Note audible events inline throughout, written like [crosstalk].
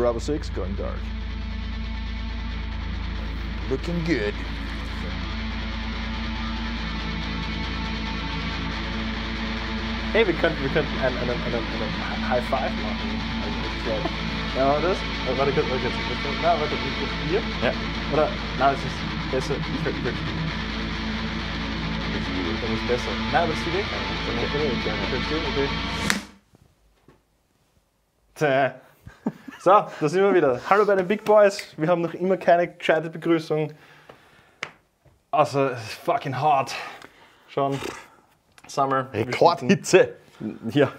Bravo 6 going dark. Looking good. Hey, wir könnten, wir könnten einen, einen, einen, einen High Five machen. Also, ich glaub, ja, warte das? Äh, Warte, kurz, warte, kurz. Na, warte, ich ich hier? Ja. Oder, nein, es ist besser. Ich will, ich will. Dann ist besser. Nein, das ist die Weg. Dann ist die Weg. Okay. So, da sind wir wieder. Hallo bei den Big Boys. Wir haben noch immer keine gescheite Begrüßung. Also, es ist fucking hot. Schon. Summer. Rekordhitze. Ja,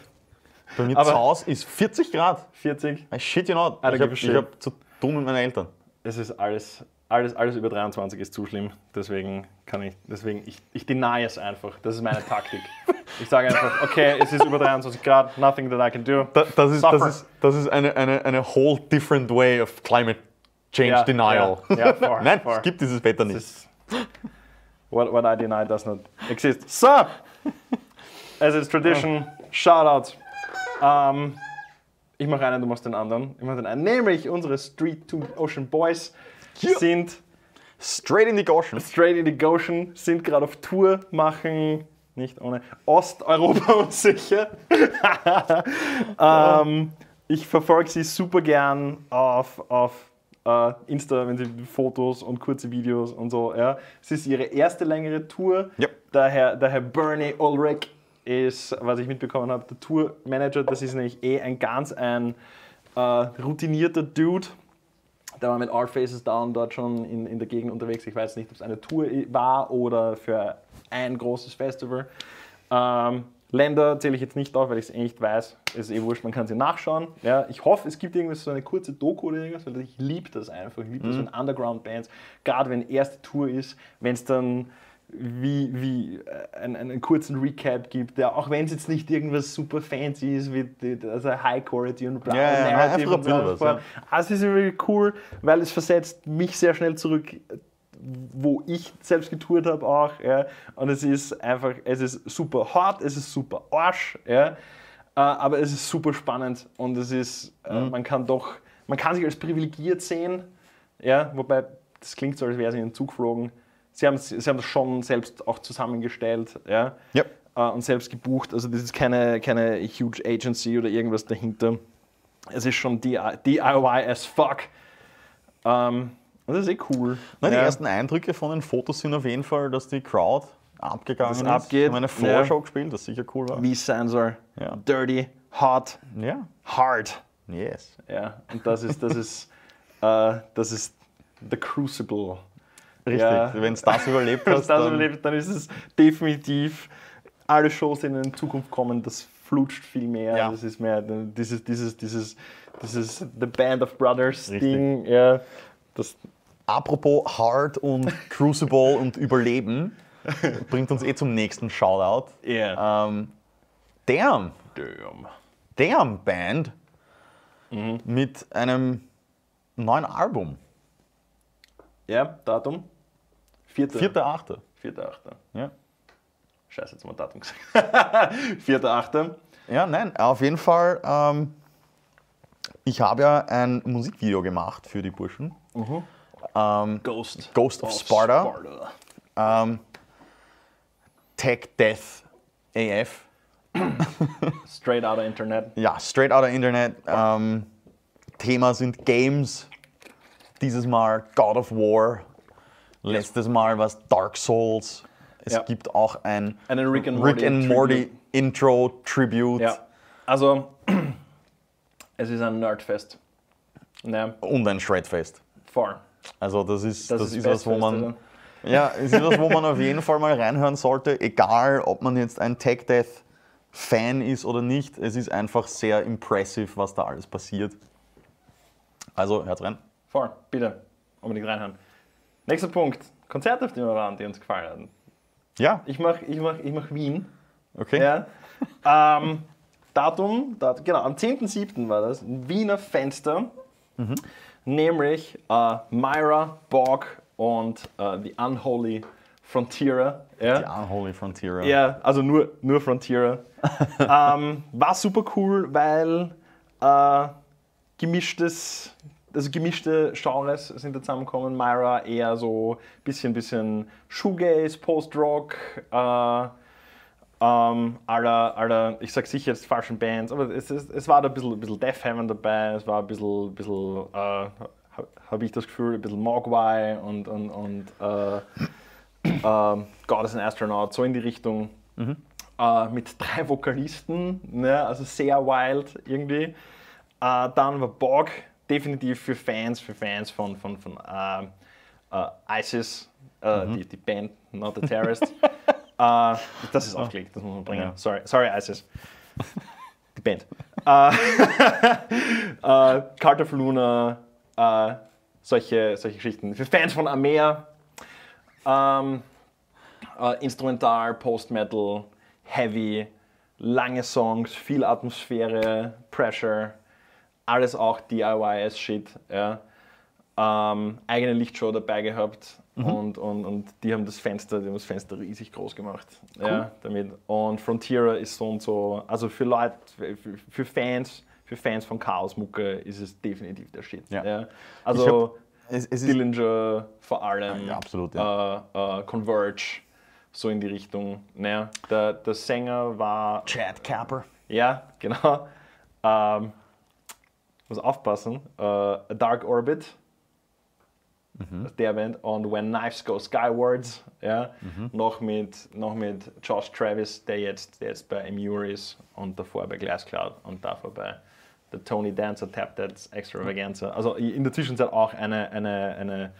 Bei mir zu Hause ist 40 Grad. 40. I shit you not. I Ich habe hab zu tun mit meinen Eltern. Es ist alles, alles, alles über 23 ist zu schlimm. Deswegen kann ich, deswegen, ich, ich deny es einfach. Das ist meine Taktik. Ich sage einfach, okay, es ist über 23 Grad, nothing that I can do. Da, das, ist, das, ist, das ist eine, eine, eine whole different way of climate change Ja, denial. ja, ja, far, Nein, far. es gibt dieses Wetter nicht. Ist, what, what I deny does not exist. So, as it's tradition, Shoutout. Ähm, ich mache einen, du machst den anderen. Ich mache den einen. Nämlich unsere Street to Ocean Boys Ja. sind Straight in die Goschen. [laughs] Straight in the Goshen, sind gerade auf Tour, machen nicht ohne Osteuropa [laughs] unsicher. [laughs] ähm, ich verfolge sie super gern auf, auf äh, Insta, wenn sie Fotos und kurze Videos und so. Ja. Es ist ihre erste längere Tour. Ja. Der, Herr, der Herr Bernie Ulrich ist, was ich mitbekommen habe, der Tourmanager. Das ist nämlich eh ein ganz ein äh, routinierter Dude. Der war mit Art Faces Down dort schon in, in der Gegend unterwegs. Ich weiß nicht, ob es eine Tour war oder für ein großes Festival. Ähm, Länder zähle ich jetzt nicht auf, weil ich es eh nicht weiß. Es ist eh wurscht, man kann sie nachschauen. Ja, ich hoffe, es gibt irgendwas, so eine kurze Doku oder irgendwas, weil ich liebe das einfach. Ich liebe das, wenn Underground-Bands, gerade wenn erste Tour ist, wenn es dann wie, wie äh, einen, einen kurzen Recap gibt, der auch wenn es jetzt nicht irgendwas super fancy ist, wie also High Quality und bla, Ja, ja, Narrative ein und. Also es ist irgendwie cool, weil es versetzt mich sehr schnell zurück, wo ich selbst getourt habe auch. Ja. Und es ist einfach, es ist super hart, es ist super Arsch, ja. Äh, aber es ist super spannend und es ist, äh, man kann doch, man kann sich als privilegiert sehen, ja, wobei das klingt so, als wäre sie in den Zug geflogen. Sie haben, sie haben das schon selbst auch zusammengestellt, ja Ja. äh, und selbst gebucht. Also das ist keine, keine huge Agency oder irgendwas dahinter. Es ist schon DI DIY as fuck. Ähm, das ist eh cool. Die Ja. ersten Eindrücke von den Fotos sind auf jeden Fall, dass die Crowd abgegangen Das ist. abgeht, Wir haben eine Floor-Show gespielt, das sicher cool war. Wie Sensor. Ja. Dirty, hot, Ja, hard. yes. Ja, und das ist, das ist, [laughs] äh, das ist the Crucible. Richtig. Ja. Wenn es das überlebt [laughs] Wenn hast, das dann, überlebt, dann ist es definitiv alle Shows, die in Zukunft kommen, das flutscht viel mehr. Ja. Das ist mehr dieses, dieses, dieses, dieses The Band of Brothers Richtig. Ding. Ja, das, Apropos Hard und Crucible und Überleben, bringt uns eh zum nächsten Shoutout. yeah. Ähm, Damn, Damn. Damn Band Mhm. mit einem neuen Album. Ja, Datum? Vierter. 4.8. Vierter, Achter. Ja. Scheiße, jetzt haben wir Datum gesagt. [laughs] Vierter, Achter. ja, nein, auf jeden Fall. Ähm, ich habe ja ein Musikvideo gemacht für die Burschen. Ähm, Ghost. Ghost of Sparta. ähm, Tech Death AF. [coughs] Straight out of Internet. Ja, straight out of Internet. Ähm, Thema sind Games. Dieses Mal God of War. Letztes Mal war es Dark Souls. Es Ja. gibt auch ein Einen Rick and Rick Morty and Morty Tribute. Intro Tribute Ja. Also, [clears throat] es ist ein Nerdfest. Ja, und ein Shredfest. far. Also das ist, das ist ist was, wo man oder? [laughs] ja, es ist was, wo man auf jeden Fall mal reinhören sollte, egal ob man jetzt ein Tech Death Fan ist oder nicht. Es ist einfach sehr impressive, was da alles passiert. Also hört rein. Far, bitte. Unbedingt reinhören. Nächster Punkt. Konzerte, auf die wir waren, die uns gefallen haben. Ja, Ich mach, ich mach, ich mach Wien. okay. Ja. ähm, Datum, Dat- genau, am 10.07. war das, ein Wiener Fenster, nämlich äh, Myra, Borg und äh, The Unholy Frontierer. Ja. Die Unholy Frontier. Ja, also nur, nur Frontierer. [laughs] ähm, war super cool, weil äh, gemischtes, also gemischte Genres sind da zusammengekommen. Myra eher so bisschen, bisschen Shoegaze, Post-Rock, äh, ähm, aller, aller, ich sag sicher jetzt falschen Bands, aber es, es, es war da ein bisschen, ein bisschen Death Heaven dabei, es war ein bisschen, bisschen äh, habe ich das Gefühl, ein bisschen Mogwai und, und, und äh, äh, God is an Astronaut, so in die Richtung. Äh, mit drei Vokalisten, ne? also sehr wild irgendwie. Äh, dann war Bog definitiv für Fans, für Fans von, von, von äh, äh, ISIS, äh, die, die Band, not the Terrorists. [laughs] äh, das ist aufgelegt, das muss man bringen. Ja. Sorry, sorry ISIS. Die Band. [laughs] Carter of Luna, solche, solche Geschichten. Für Fans von Amea, ähm, äh, Instrumental, Post-Metal, Heavy, lange Songs, viel Atmosphäre, Pressure, alles auch DIY-Shit. Ja. Ähm, eigene Lichtshow dabei gehabt und, und, und die haben das Fenster, die haben das Fenster riesig groß gemacht. Ja, damit. Und Frontier ist so und so, also für Leute, für, für Fans, für Fans von Chaos-Mucke ist es definitiv der Shit. Ja. Ja. Also hab- es, es Dillinger vor allem, Ja, absolut, Äh, äh, Converge, so in die Richtung. Naja, der, der Sänger war, Chad Capper. ja, genau, ähm, muss aufpassen, äh, A Dark Orbit, der Band, und When Knives Go Skywards, ja, noch, mit, noch mit Josh Travis, der jetzt, der jetzt bei Emure ist und davor bei Glasscloud und davor bei der Tony Dancer Tap Dance Extravaganza. Also in der Zwischenzeit auch eine, eine, eine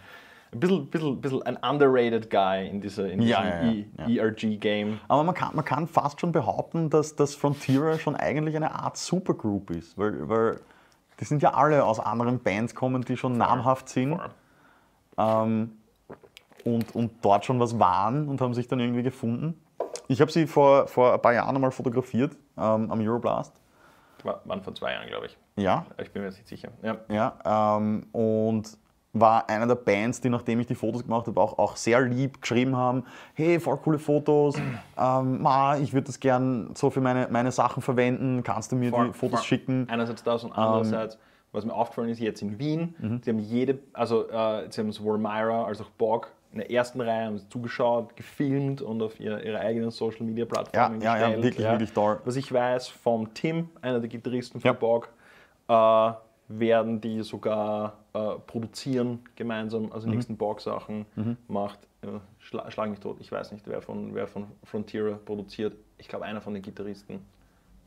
ein bisschen, bisschen, bisschen ein underrated Guy in dieser in Ja, diesem ja, ja, E- ERG-Game. Aber man kann, man kann fast schon behaupten, dass das Frontier schon eigentlich eine Art Supergroup ist. Weil, weil die sind ja alle aus anderen Bands kommen, die schon namhaft sind ähm, und, und dort schon was waren und haben sich dann irgendwie gefunden. Ich habe sie vor, vor ein paar Jahren einmal fotografiert ähm, am Euroblast. War- Waren vor zwei Jahren, glaube ich. Ja, Ich bin mir jetzt nicht sicher. Ja. ja, ähm, und war einer der Bands, die, nachdem ich die Fotos gemacht habe, auch, auch sehr lieb geschrieben haben, hey, voll coole Fotos, ähm, ma, ich würde das gern so für meine, meine Sachen verwenden, kannst du mir Voll, die Fotos voll. schicken? Einerseits das Ähm. und andererseits, was mir aufgefallen ist, jetzt in Wien, Mhm. sie haben jede, also äh, sie haben sowohl Myra als auch Borg in der ersten Reihe haben sie zugeschaut, gefilmt und auf ihre, ihre eigenen Social Media Plattformen Ja, ja, ja, gestellt. wirklich, wirklich toll. Was ich weiß vom Tim, einer der Gitarristen von Ja. Borg, äh, werden die sogar äh, produzieren gemeinsam, also Mhm. nächsten Borg-Sachen macht. Äh, schla schlag mich tot, ich weiß nicht, wer von, wer von Frontier produziert. Ich glaube, einer von den Gitarristen.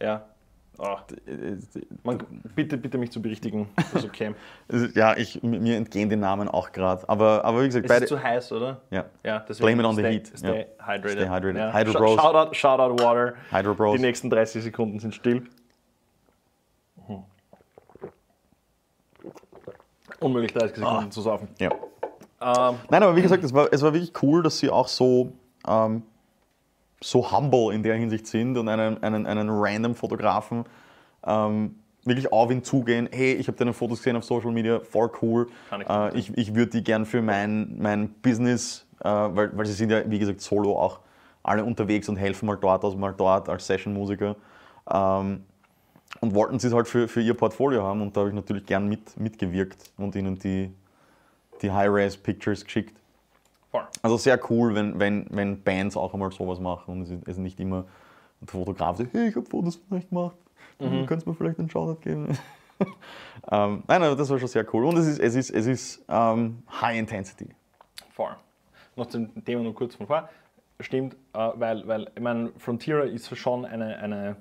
Ja. Ah. Man, bitte, bitte mich zu berichtigen. Das [laughs] ist okay. Ja, ich, mir entgehen die Namen auch gerade. Aber, aber wie gesagt, es beide. ist zu heiß, oder? Ja. Ja, Blame it on the stay, heat. Stay Ja. hydrated. Stay hydrated. Ja. Hydro Bros. Shoutout, Shoutout Water. Hydro Bros. Die nächsten 30 Sekunden sind still. Unmöglich 30 Sekunden zu saufen. ja. Ähm, Nein, aber wie gesagt, es war, es war wirklich cool, dass sie auch so, ähm, so humble in der Hinsicht sind und einen, einen, einen random Fotografen ähm, wirklich auf ihn zugehen. Hey, ich habe deine Fotos gesehen auf Social Media, voll cool. Ich Äh, ich ich würde die gern für mein, mein Business, äh, weil, weil sie sind ja, wie gesagt, solo auch alle unterwegs und helfen mal dort aus, mal dort als Session-Musiker. Ähm, und wollten sie es halt für, für ihr Portfolio haben und da habe ich natürlich gern mit, mitgewirkt und ihnen die, die High-Res-Pictures geschickt. voll. Also sehr cool, wenn, wenn, wenn Bands auch einmal sowas machen und es nicht immer der Fotograf sagt, hey, ich habe Fotos von euch gemacht, Mhm. du kannst mir vielleicht einen Shoutout geben. [laughs] ähm, nein, aber das war schon sehr cool und es ist, es ist, es ist ähm, High Intensity. Voll. Noch zum Thema nur kurz von vor. Stimmt, äh, weil, weil ich meine, Frontier ist schon eine, eine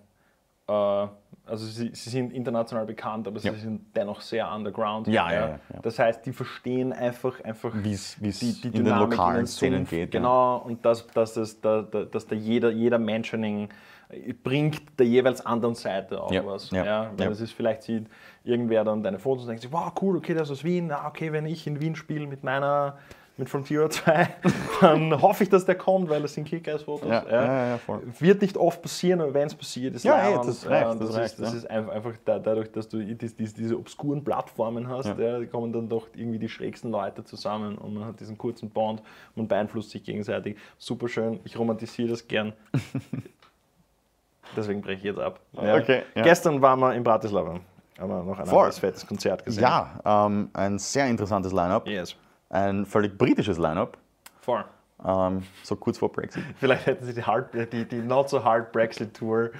äh, also sie, sie sind international bekannt, aber Ja. sie sind dennoch sehr underground. Ja, ja, ja, ja. Das heißt, die verstehen einfach, einfach Wie's- wie's die, die in den Dynamik lokalen den Szenen geht, ja. Genau, und dass, dass, es, da, da, dass da jeder, jeder Mentioning äh, bringt der jeweils anderen Seite auch Ja, was. ja, Ja, weil ja. es ist vielleicht sieht irgendwer dann deine Fotos und denkt sich, wow, cool, okay, der ist aus Wien. Ah, okay, wenn ich in Wien spiele mit meiner mit Frontier 2, [laughs] dann hoffe ich, dass der kommt, weil das sind Kick-Ass-Fotos. Ja, ja, ja. Wird nicht oft passieren, aber wenn es passiert, ist Ja, leibend. das reicht, und das das, reicht, ist, das ist einfach, da, dadurch, dass du dies, dies, diese obskuren Plattformen hast, kommen dann doch irgendwie die schrägsten Leute zusammen und man hat diesen kurzen Bond, man beeinflusst sich gegenseitig. Super schön, ich romantisiere das gern. [laughs] Deswegen breche ich jetzt ab. Okay. Gestern waren wir in Bratislava. haben wir noch ein anderes fettes Konzert gesehen. Ja, ähm, ein sehr interessantes Line-Up. Yes. Ein völlig britisches Line-Up. Voll. Ähm, so kurz vor Brexit. Vielleicht hätten sie die, hard, die, die Not So Hard Brexit Tour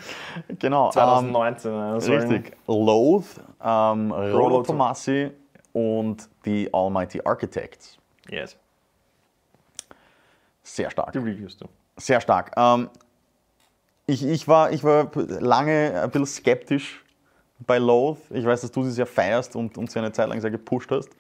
Genau. Ähm, 2019 ähm, richtig. Loath, ähm, Rollo Tomassi und die Almighty Architects. Yes. Sehr stark. Die reviewst du. Sehr stark. Ähm, ich, ich, war, ich war lange ein bisschen skeptisch bei Loath. Ich weiß, dass du sie sehr feierst und, und sie eine Zeit lang sehr gepusht hast.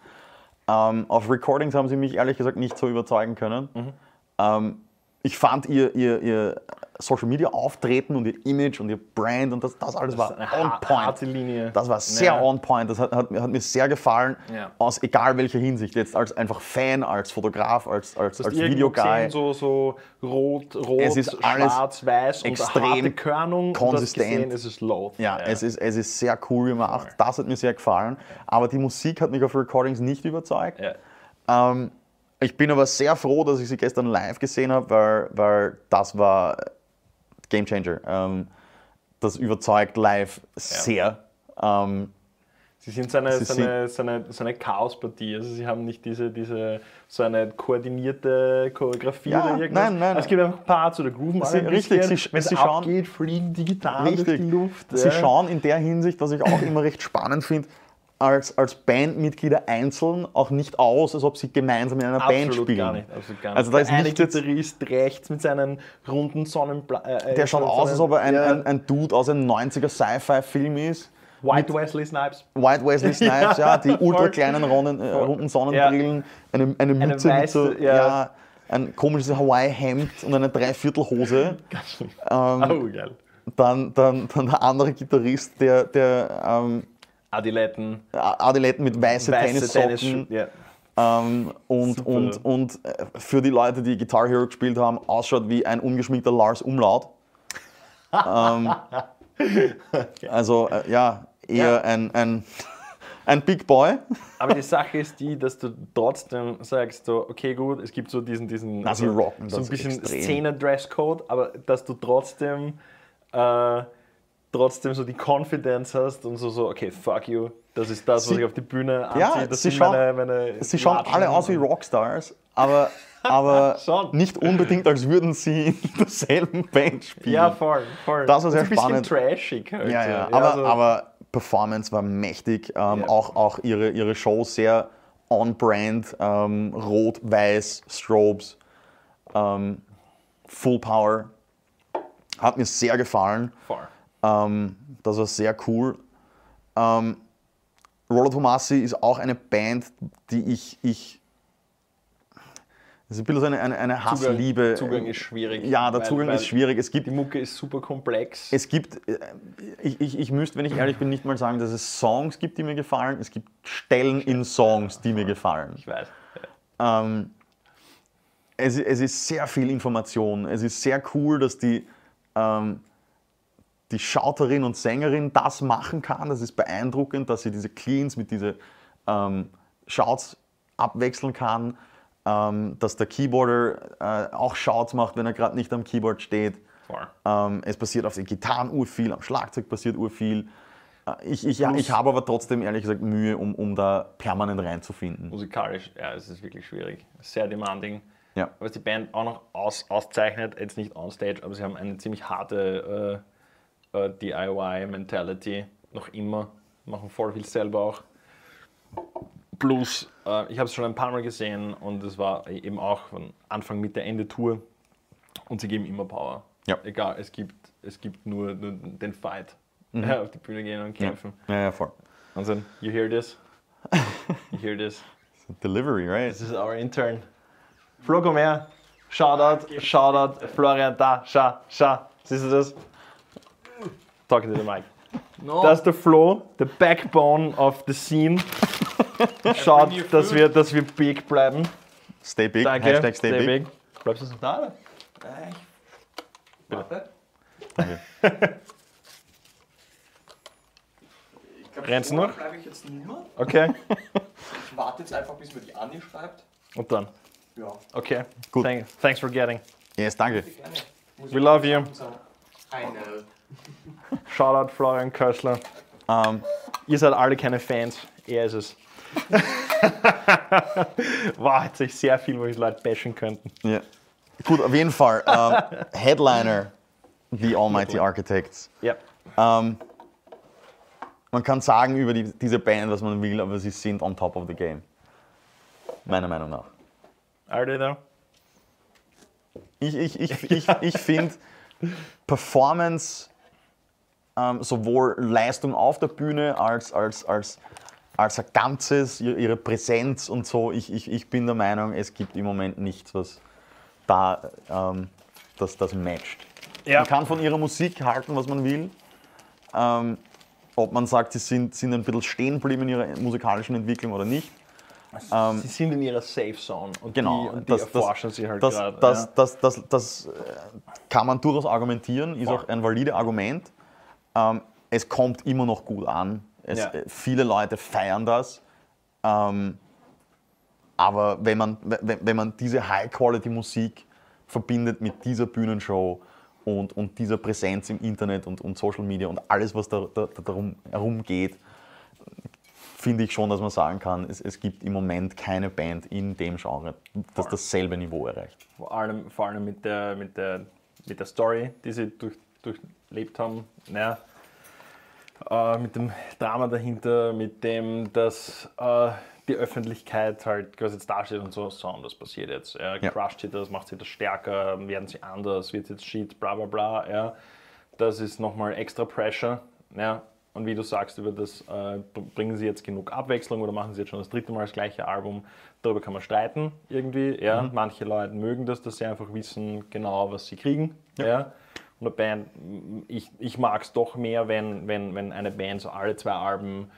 Ähm, auf Recordings haben sie mich ehrlich gesagt nicht so überzeugen können. Mhm. Ähm, ich fand ihr, ihr, ihr Social Media Auftreten und ihr Image und ihr Brand und das, das alles war ist eine on point. Linie. Das war sehr Ja. on point. Das hat, hat, mir- hat mir sehr gefallen. Ja. Aus egal welcher Hinsicht. Jetzt als einfach Fan, als Fotograf, als, als, Du hast als Videoguy. gesehen, so, so rot, rot, Es ist alles schwarz, weiß und extrem eine harte Körnung. Und konsistent. Gesehen, es ist Loath. Ja, Es, ist, es ist sehr cool gemacht. Das hat mir sehr gefallen. Aber die Musik hat mich auf Recordings nicht überzeugt. Ja. Ähm, ich bin aber sehr froh, dass ich sie gestern live gesehen habe, weil, weil das war Game Changer. Ähm, das überzeugt live sehr. Ähm, Sie sind so eine, Sie so eine, so eine, so eine Chaospartie. Also sie haben nicht diese, diese so eine koordinierte Choreografie Ja, oder irgendwas. nein, nein. Es gibt einfach Parts oder Grooven. Sie- richtig, sie- Wenn es sie schauen- abgeht, fliegen die Gitarren durch richtig. die Luft. Sie ja. schauen in der Hinsicht, was ich auch immer recht spannend finde, als, als Bandmitglieder einzeln auch nicht aus, als ob sie gemeinsam in einer Band Absolut spielen. gar nicht. Absolut gar nicht. Also da ist Der eine nicht jetzt, Gitarrist rechts mit seinen runden Sonnenbla äh, der schaut aus, als ob er ein, ja. ein, ein Dude aus einem 90er Sci-Fi-Film ist. White Wesley Snipes. White Wesley [laughs] Snipes, ja, die ultra kleinen runden, äh, runden Sonnenbrillen, eine, eine Mütze mit so, weiße, ja. ja. ein komisches Hawaii-Hemd und eine Dreiviertelhose. [laughs] Ähm, Oh, geil. dann, dann, dann der andere Gitarrist, der, der ähm, Adiletten, Adiletten mit weiße, weiße Tennissocken Tennis. Ja. ähm, und, Super. und, und äh, für die Leute, die Guitar Hero gespielt haben, ausschaut wie ein ungeschminkter Lars Umlaut. ähm, [laughs] also äh, ja, eher Ja. Ein, ein, ein Big Boy. Aber die [laughs] Sache ist die, dass du trotzdem sagst, so, okay, gut, es gibt so diesen, diesen Na, sie so, rocken so ein bisschen. Szene-Dresscode, aber dass du trotzdem, äh, trotzdem so die Confidence hast und so, so, okay, fuck you, das ist das, was Sie- ich auf die Bühne anziehe, Ja, das sie sind schauen, meine, meine sie schauen alle aus wie Rockstars, aber, aber [laughs] nicht unbedingt, als würden sie [laughs] in derselben Band spielen. Ja, voll, voll. Das war sehr so ein bisschen spannend. trashig halt. Ja, ja, aber, so- aber Performance war mächtig. Ähm, Ja. Auch, auch ihre, ihre Show sehr on-brand. Ähm, Rot, Weiß, Strobes, ähm, Full Power. Hat mir sehr gefallen. voll. Ähm, das war sehr cool. Ähm, Rollo Tomassi ist auch eine Band, die ich. ich das ist ein bisschen eine, eine, eine Hassliebe. Zugang ist schwierig. Ja, der weil- Zugang weil ist schwierig. Es gibt Die Mucke ist super komplex. es gibt, äh, ich, ich, ich müsste, wenn ich ehrlich bin, nicht mal sagen, dass es Songs gibt, die mir gefallen. Es gibt Stellen in Songs, die mir gefallen. ich weiß. Ähm, es, es ist sehr viel Information. Es ist sehr cool, dass die, ähm, die Schauterin und Sängerin das machen kann. Das ist beeindruckend, dass sie diese Cleans mit diesen ähm, Shouts abwechseln kann. Ähm, dass der Keyboarder äh, auch Shouts macht, wenn er gerade nicht am Keyboard steht. Ähm, es passiert auf den Gitarren urviel, am Schlagzeug passiert urviel. Äh, ich ich, ich habe aber trotzdem ehrlich gesagt Mühe, um, um da permanent reinzufinden. Musikalisch, ja, es ist wirklich schwierig. Sehr demanding. Ja. Was die Band auch noch aus, auszeichnet, jetzt nicht on stage, aber sie haben eine ziemlich harte äh, äh, DIY-Mentality. Noch immer. Machen voll viel selber auch. Plus, äh, ich habe es schon ein paar Mal gesehen und es war eben auch von Anfang, Mitte, Ende Tour. Und sie geben immer Power. Ja. Egal, es gibt, es gibt nur, nur den Fight. Ja, auf die Bühne gehen und kämpfen. Ja, ja, voll. Und dann, you hear this? You hear this? [laughs] Delivery, right? This is our intern. Flo, komm her. Shoutout, Shoutout, Florian, da, schau, schau. Siehst du das? Talking to the mic. No. Das ist der Flo, the backbone of the scene. [laughs] Schaut, dass wir, dass wir big bleiben. Stay big, Danke. Hashtag stay, big. Bleibst du so da? Oder? Äh, ich- Warte. Danke. [laughs] Rennst du noch? bleibe ich jetzt nimmer. Okay. [laughs] Ich warte jetzt einfach, bis mir die Anni schreibt. Und dann. Ja, Okay. Gut. Thank, thanks for getting. Yes, danke. We ich love you. sagen. Shoutout Florian Kössler. Ähm, Ihr seid alle keine Fans, er ist es. [laughs] wow, jetzt ich sehr viel, wo ich Leute bashen könnten. Ja. Gut, auf jeden Fall. Ähm, Headliner, The Almighty Architects. Ja. Ähm, man kann sagen über die, diese Band, was man will, aber sie sind on top of the game. Meiner Meinung nach. Are they though? Ich, ich, ich, ich, ich finde [laughs] Performance, ähm, sowohl Leistung auf der Bühne als, als, als, als ein Ganzes, ihr- ihre Präsenz und so, ich, ich, ich bin der Meinung, es gibt im Moment nichts, was da ähm, das, das matcht. Ja. Man kann von ihrer Musik halten, was man will. Ähm, ob man sagt, sie sind, sind ein bisschen stehen geblieben in ihrer musikalischen Entwicklung oder nicht. sie sind in ihrer Safe Zone und Genau, die, und die das, erforschen das, sie halt das, gerade. das, ja. das, das, das, äh, kann man durchaus argumentieren, ist Voll. auch ein valides Argument. Ähm, es kommt immer noch gut an. Es, Ja. äh, Viele Leute feiern das. Ähm, aber wenn man, wenn, wenn man diese High-Quality-Musik verbindet mit dieser Bühnenshow und, und dieser Präsenz im Internet und, und Social Media und alles, was da, da, da darum herumgeht, finde ich schon, dass man sagen kann, es, es gibt im Moment keine Band in dem Genre, das dasselbe Niveau erreicht. Vor allem, vor allem mit, der, mit, der, mit der Story, die sie durch, durchlebt haben. Naja, äh, mit dem Drama dahinter, mit dem, dass äh, die Öffentlichkeit halt quasi jetzt dasteht und so, so, und das passiert jetzt. Ja, Ja. Crusht sie das, macht sie das stärker, werden sie anders, wird jetzt Shit, bla bla bla. Ja. Das ist nochmal extra Pressure. Ja. Und wie du sagst, über das äh, bringen sie jetzt genug Abwechslung oder machen sie jetzt schon das dritte Mal das gleiche Album. Darüber kann man streiten irgendwie. Ja. Manche Leute mögen das, dass sie einfach wissen genau, was sie kriegen. Ja. Und eine Band, ich, ich mag es doch mehr, wenn, wenn, wenn eine Band so alle zwei Alben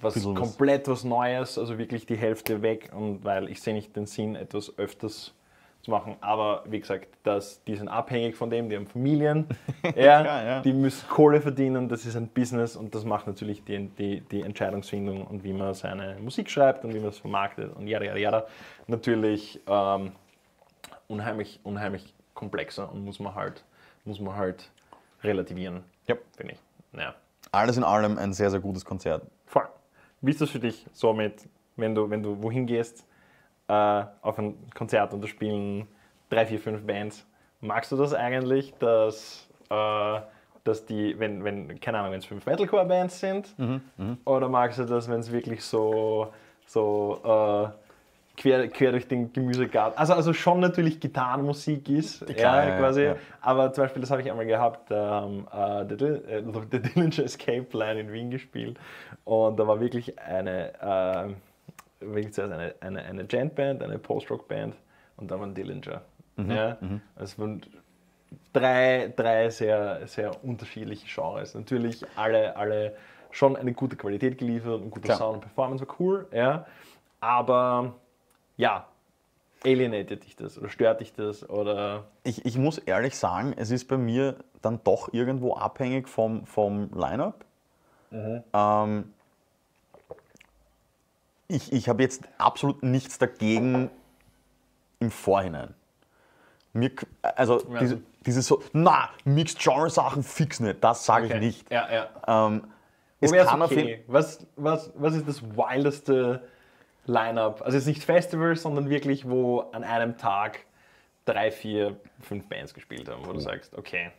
was was- komplett was Neues, also wirklich die Hälfte weg und weil ich sehe nicht den Sinn, etwas öfters zu machen. Aber wie gesagt, dass, die sind abhängig von dem, die haben Familien, [laughs] ja, klar, ja. die müssen Kohle verdienen, das ist ein Business und das macht natürlich die, die, die Entscheidungsfindung und wie man seine Musik schreibt und wie man es vermarktet und jada, jada, jada. Natürlich ähm, unheimlich, unheimlich komplexer und muss man halt, muss man halt relativieren, Ja. finde ich. Naja. Alles in allem ein sehr, sehr gutes Konzert. Voll. Wie ist das für dich so mit, wenn du, wenn du wohin gehst, äh, auf ein Konzert und da spielen drei, vier, fünf Bands? Magst du das eigentlich, dass, äh, dass die, wenn, wenn, keine Ahnung, wenn es fünf Metalcore-Bands sind? Oder magst du das, wenn es wirklich so, so äh, quer, quer durch den Gemüsegarten, also, also schon natürlich Gitarrenmusik ist, Klar, ja, quasi, ja. aber zum Beispiel, das habe ich einmal gehabt, ähm, äh, äh, der Dillinger Escape Plan in Wien gespielt und da war wirklich eine, äh, wirklich zuerst eine, eine, eine Gent-Band, eine Post-Rock-Band und dann war ein Dillinger. Mhm, Ja? Es waren drei, drei sehr, sehr unterschiedliche Genres. Natürlich alle, alle schon eine gute Qualität geliefert, ein guter Klar. Sound und Performance war cool, ja. aber ja, alienated dich das oder stört dich das oder Ich, ich muss ehrlich sagen, es ist bei mir dann doch irgendwo abhängig vom, vom Line-Up. Ähm, ich ich habe jetzt absolut nichts dagegen im Vorhinein. Mir, also diese, diese so, na, Mixed-Genre-Sachen fix nicht, das sage ich nicht. Ja, ja. Ähm, es kann okay? was, was, was ist das wildeste Line-Up? Also jetzt nicht Festival, sondern wirklich, wo an einem Tag drei, vier, fünf Bands gespielt haben, wo du sagst, okay,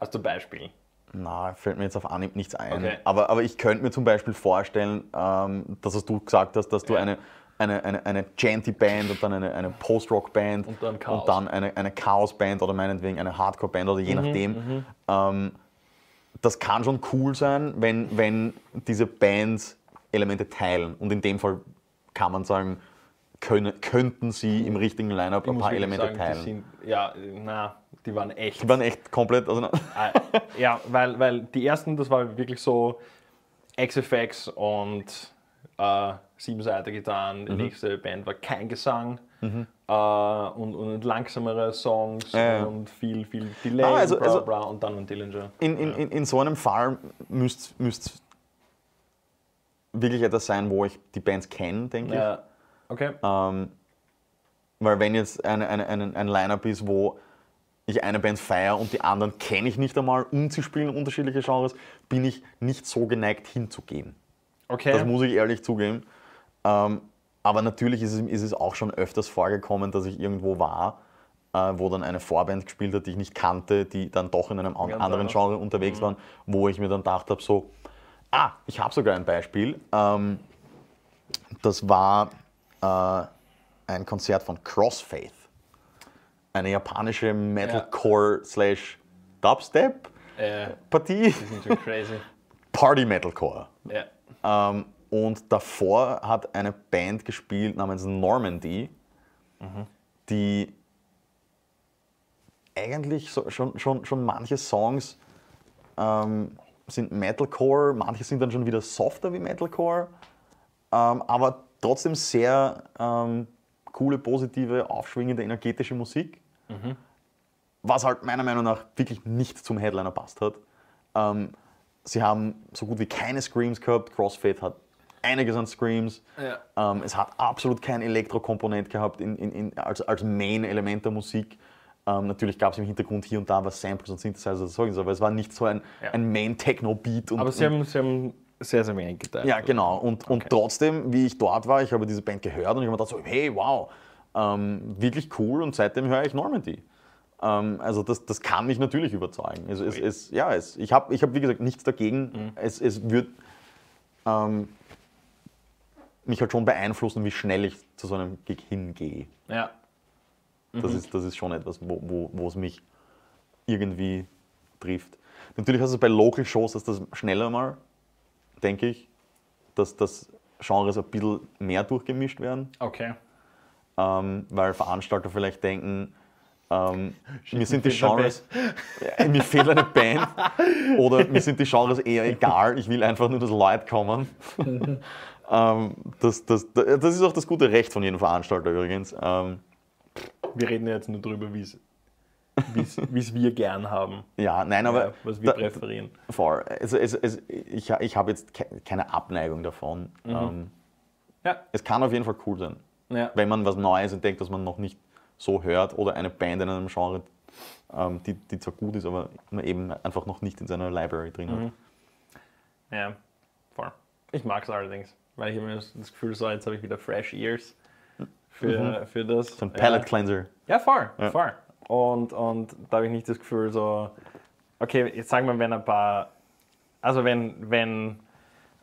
hast du ein Beispiel? Na, fällt mir jetzt auf Anhieb nichts ein. Okay. Aber, aber ich könnte mir zum Beispiel vorstellen, ähm, dass was du gesagt hast, dass du Ja. eine, eine, eine, eine Janty-Band und dann eine, eine Post-Rock-Band Und dann Chaos. und dann eine, eine Chaos-Band oder meinetwegen eine Hardcore-Band oder je Mhm, nachdem. Ähm, das kann schon cool sein, wenn, wenn diese Bands Elemente teilen. Und in dem Fall kann man sagen, können, könnten sie im richtigen Line-Up Ich ein paar Elemente sagen, teilen. Die sind, ja, na, die waren echt. Die waren echt komplett. Ah, ja, weil, weil die ersten, das war wirklich so XFX und äh, Siebenseiter Gitarren. Mhm. Die nächste Band war kein Gesang äh, und, und langsamere Songs Ja, ja. und viel, viel Delay Ah, also- und, bla, also- bla, und dann ein Dillinger. In, in, in, in so einem Fall müsste es wirklich etwas sein, wo ich die Bands kenne, denke ich. Ja, okay. Ähm, weil wenn jetzt eine, eine, eine, ein Line-Up ist, wo ich eine Band feiere und die anderen kenne ich nicht einmal und sie spielen unterschiedliche Genres, bin ich nicht so geneigt hinzugehen. Okay. Das muss ich ehrlich zugeben. Ähm, aber natürlich ist es, ist es auch schon öfters vorgekommen, dass ich irgendwo war, äh, wo dann eine Vorband gespielt hat, die ich nicht kannte, die dann doch in einem an- Ganz anderen anders. Genre unterwegs waren, wo ich mir dann gedacht habe, so, ah, ich habe sogar ein Beispiel. Ähm, das war äh, ein Konzert von Crossfaith, eine japanische Metalcore slash Dubstep Ja, die sind schon crazy. [laughs] Party Metalcore. ja. Ähm, und davor hat eine Band gespielt namens Normandy, die eigentlich so, schon, schon, schon manche Songs ähm, sind Metalcore, manche sind dann schon wieder softer wie Metalcore, ähm, aber trotzdem sehr ähm, coole, positive, aufschwingende, energetische Musik. Was halt meiner Meinung nach wirklich nicht zum Headliner passt hat. Ähm, sie haben so gut wie keine Screams gehabt. Crossfade hat einiges an Screams. Ja. Ähm, es hat absolut kein Elektrokomponent gehabt in, in, in, als, als Main-Element der Musik. Ähm, natürlich gab es im Hintergrund hier und da was Samples und Synthesizer und so, aber es war nicht so ein, Ja. ein Main-Techno-Beat. und- Aber sie und- haben, sie haben sehr, sehr wenig geteilt. ja, genau. Und, und Okay. trotzdem, wie ich dort war, ich habe diese Band gehört und ich habe mir gedacht, so, hey, wow, ähm, wirklich cool und seitdem höre ich Normandy. Ähm, also das, das kann mich natürlich überzeugen. Also es, es, ja, es, ich habe, ich hab, wie gesagt, nichts dagegen. Es, es wird ähm, mich halt schon beeinflussen, wie schnell ich zu so einem Gig hingehe. Ja. Das, ist, das ist schon etwas, wo, wo, wo es mich irgendwie trifft. Natürlich hast du bei Local Shows ist das schneller mal, denke ich, dass das Genres ein bisschen mehr durchgemischt werden, Okay. ähm, weil Veranstalter vielleicht denken, ähm, mir sind die fehlt eine Genres, Ja, [laughs] mir fehlt eine Band oder mir sind die Genres eher egal, ich will einfach nur, dass Leute kommen. [laughs] ähm, das, das, das ist auch das gute Recht von jedem Veranstalter übrigens. Ähm, Wir reden ja jetzt nur drüber, wie es wie [laughs] es wir gern haben. ja, nein, aber ja, was wir da- präferieren. Voll. Also, es, es, ich ich habe jetzt ke- keine Abneigung davon. Mhm. Ähm, Ja. es kann auf jeden Fall cool sein, Ja. wenn man was Neues entdeckt, das man noch nicht so hört oder eine Band in einem Genre, ähm, die, die zwar gut ist, aber man eben einfach noch nicht in seiner Library drin Mhm. hat. Ja, voll. Ich mag es allerdings, weil ich das das Gefühl, so jetzt habe ich wieder fresh ears für, für das. So ein Palette Cleanser. Ja, voll, Ja. voll. Und, und da habe ich nicht das Gefühl, so, okay, jetzt sagen wir, wenn ein paar, also wenn, wenn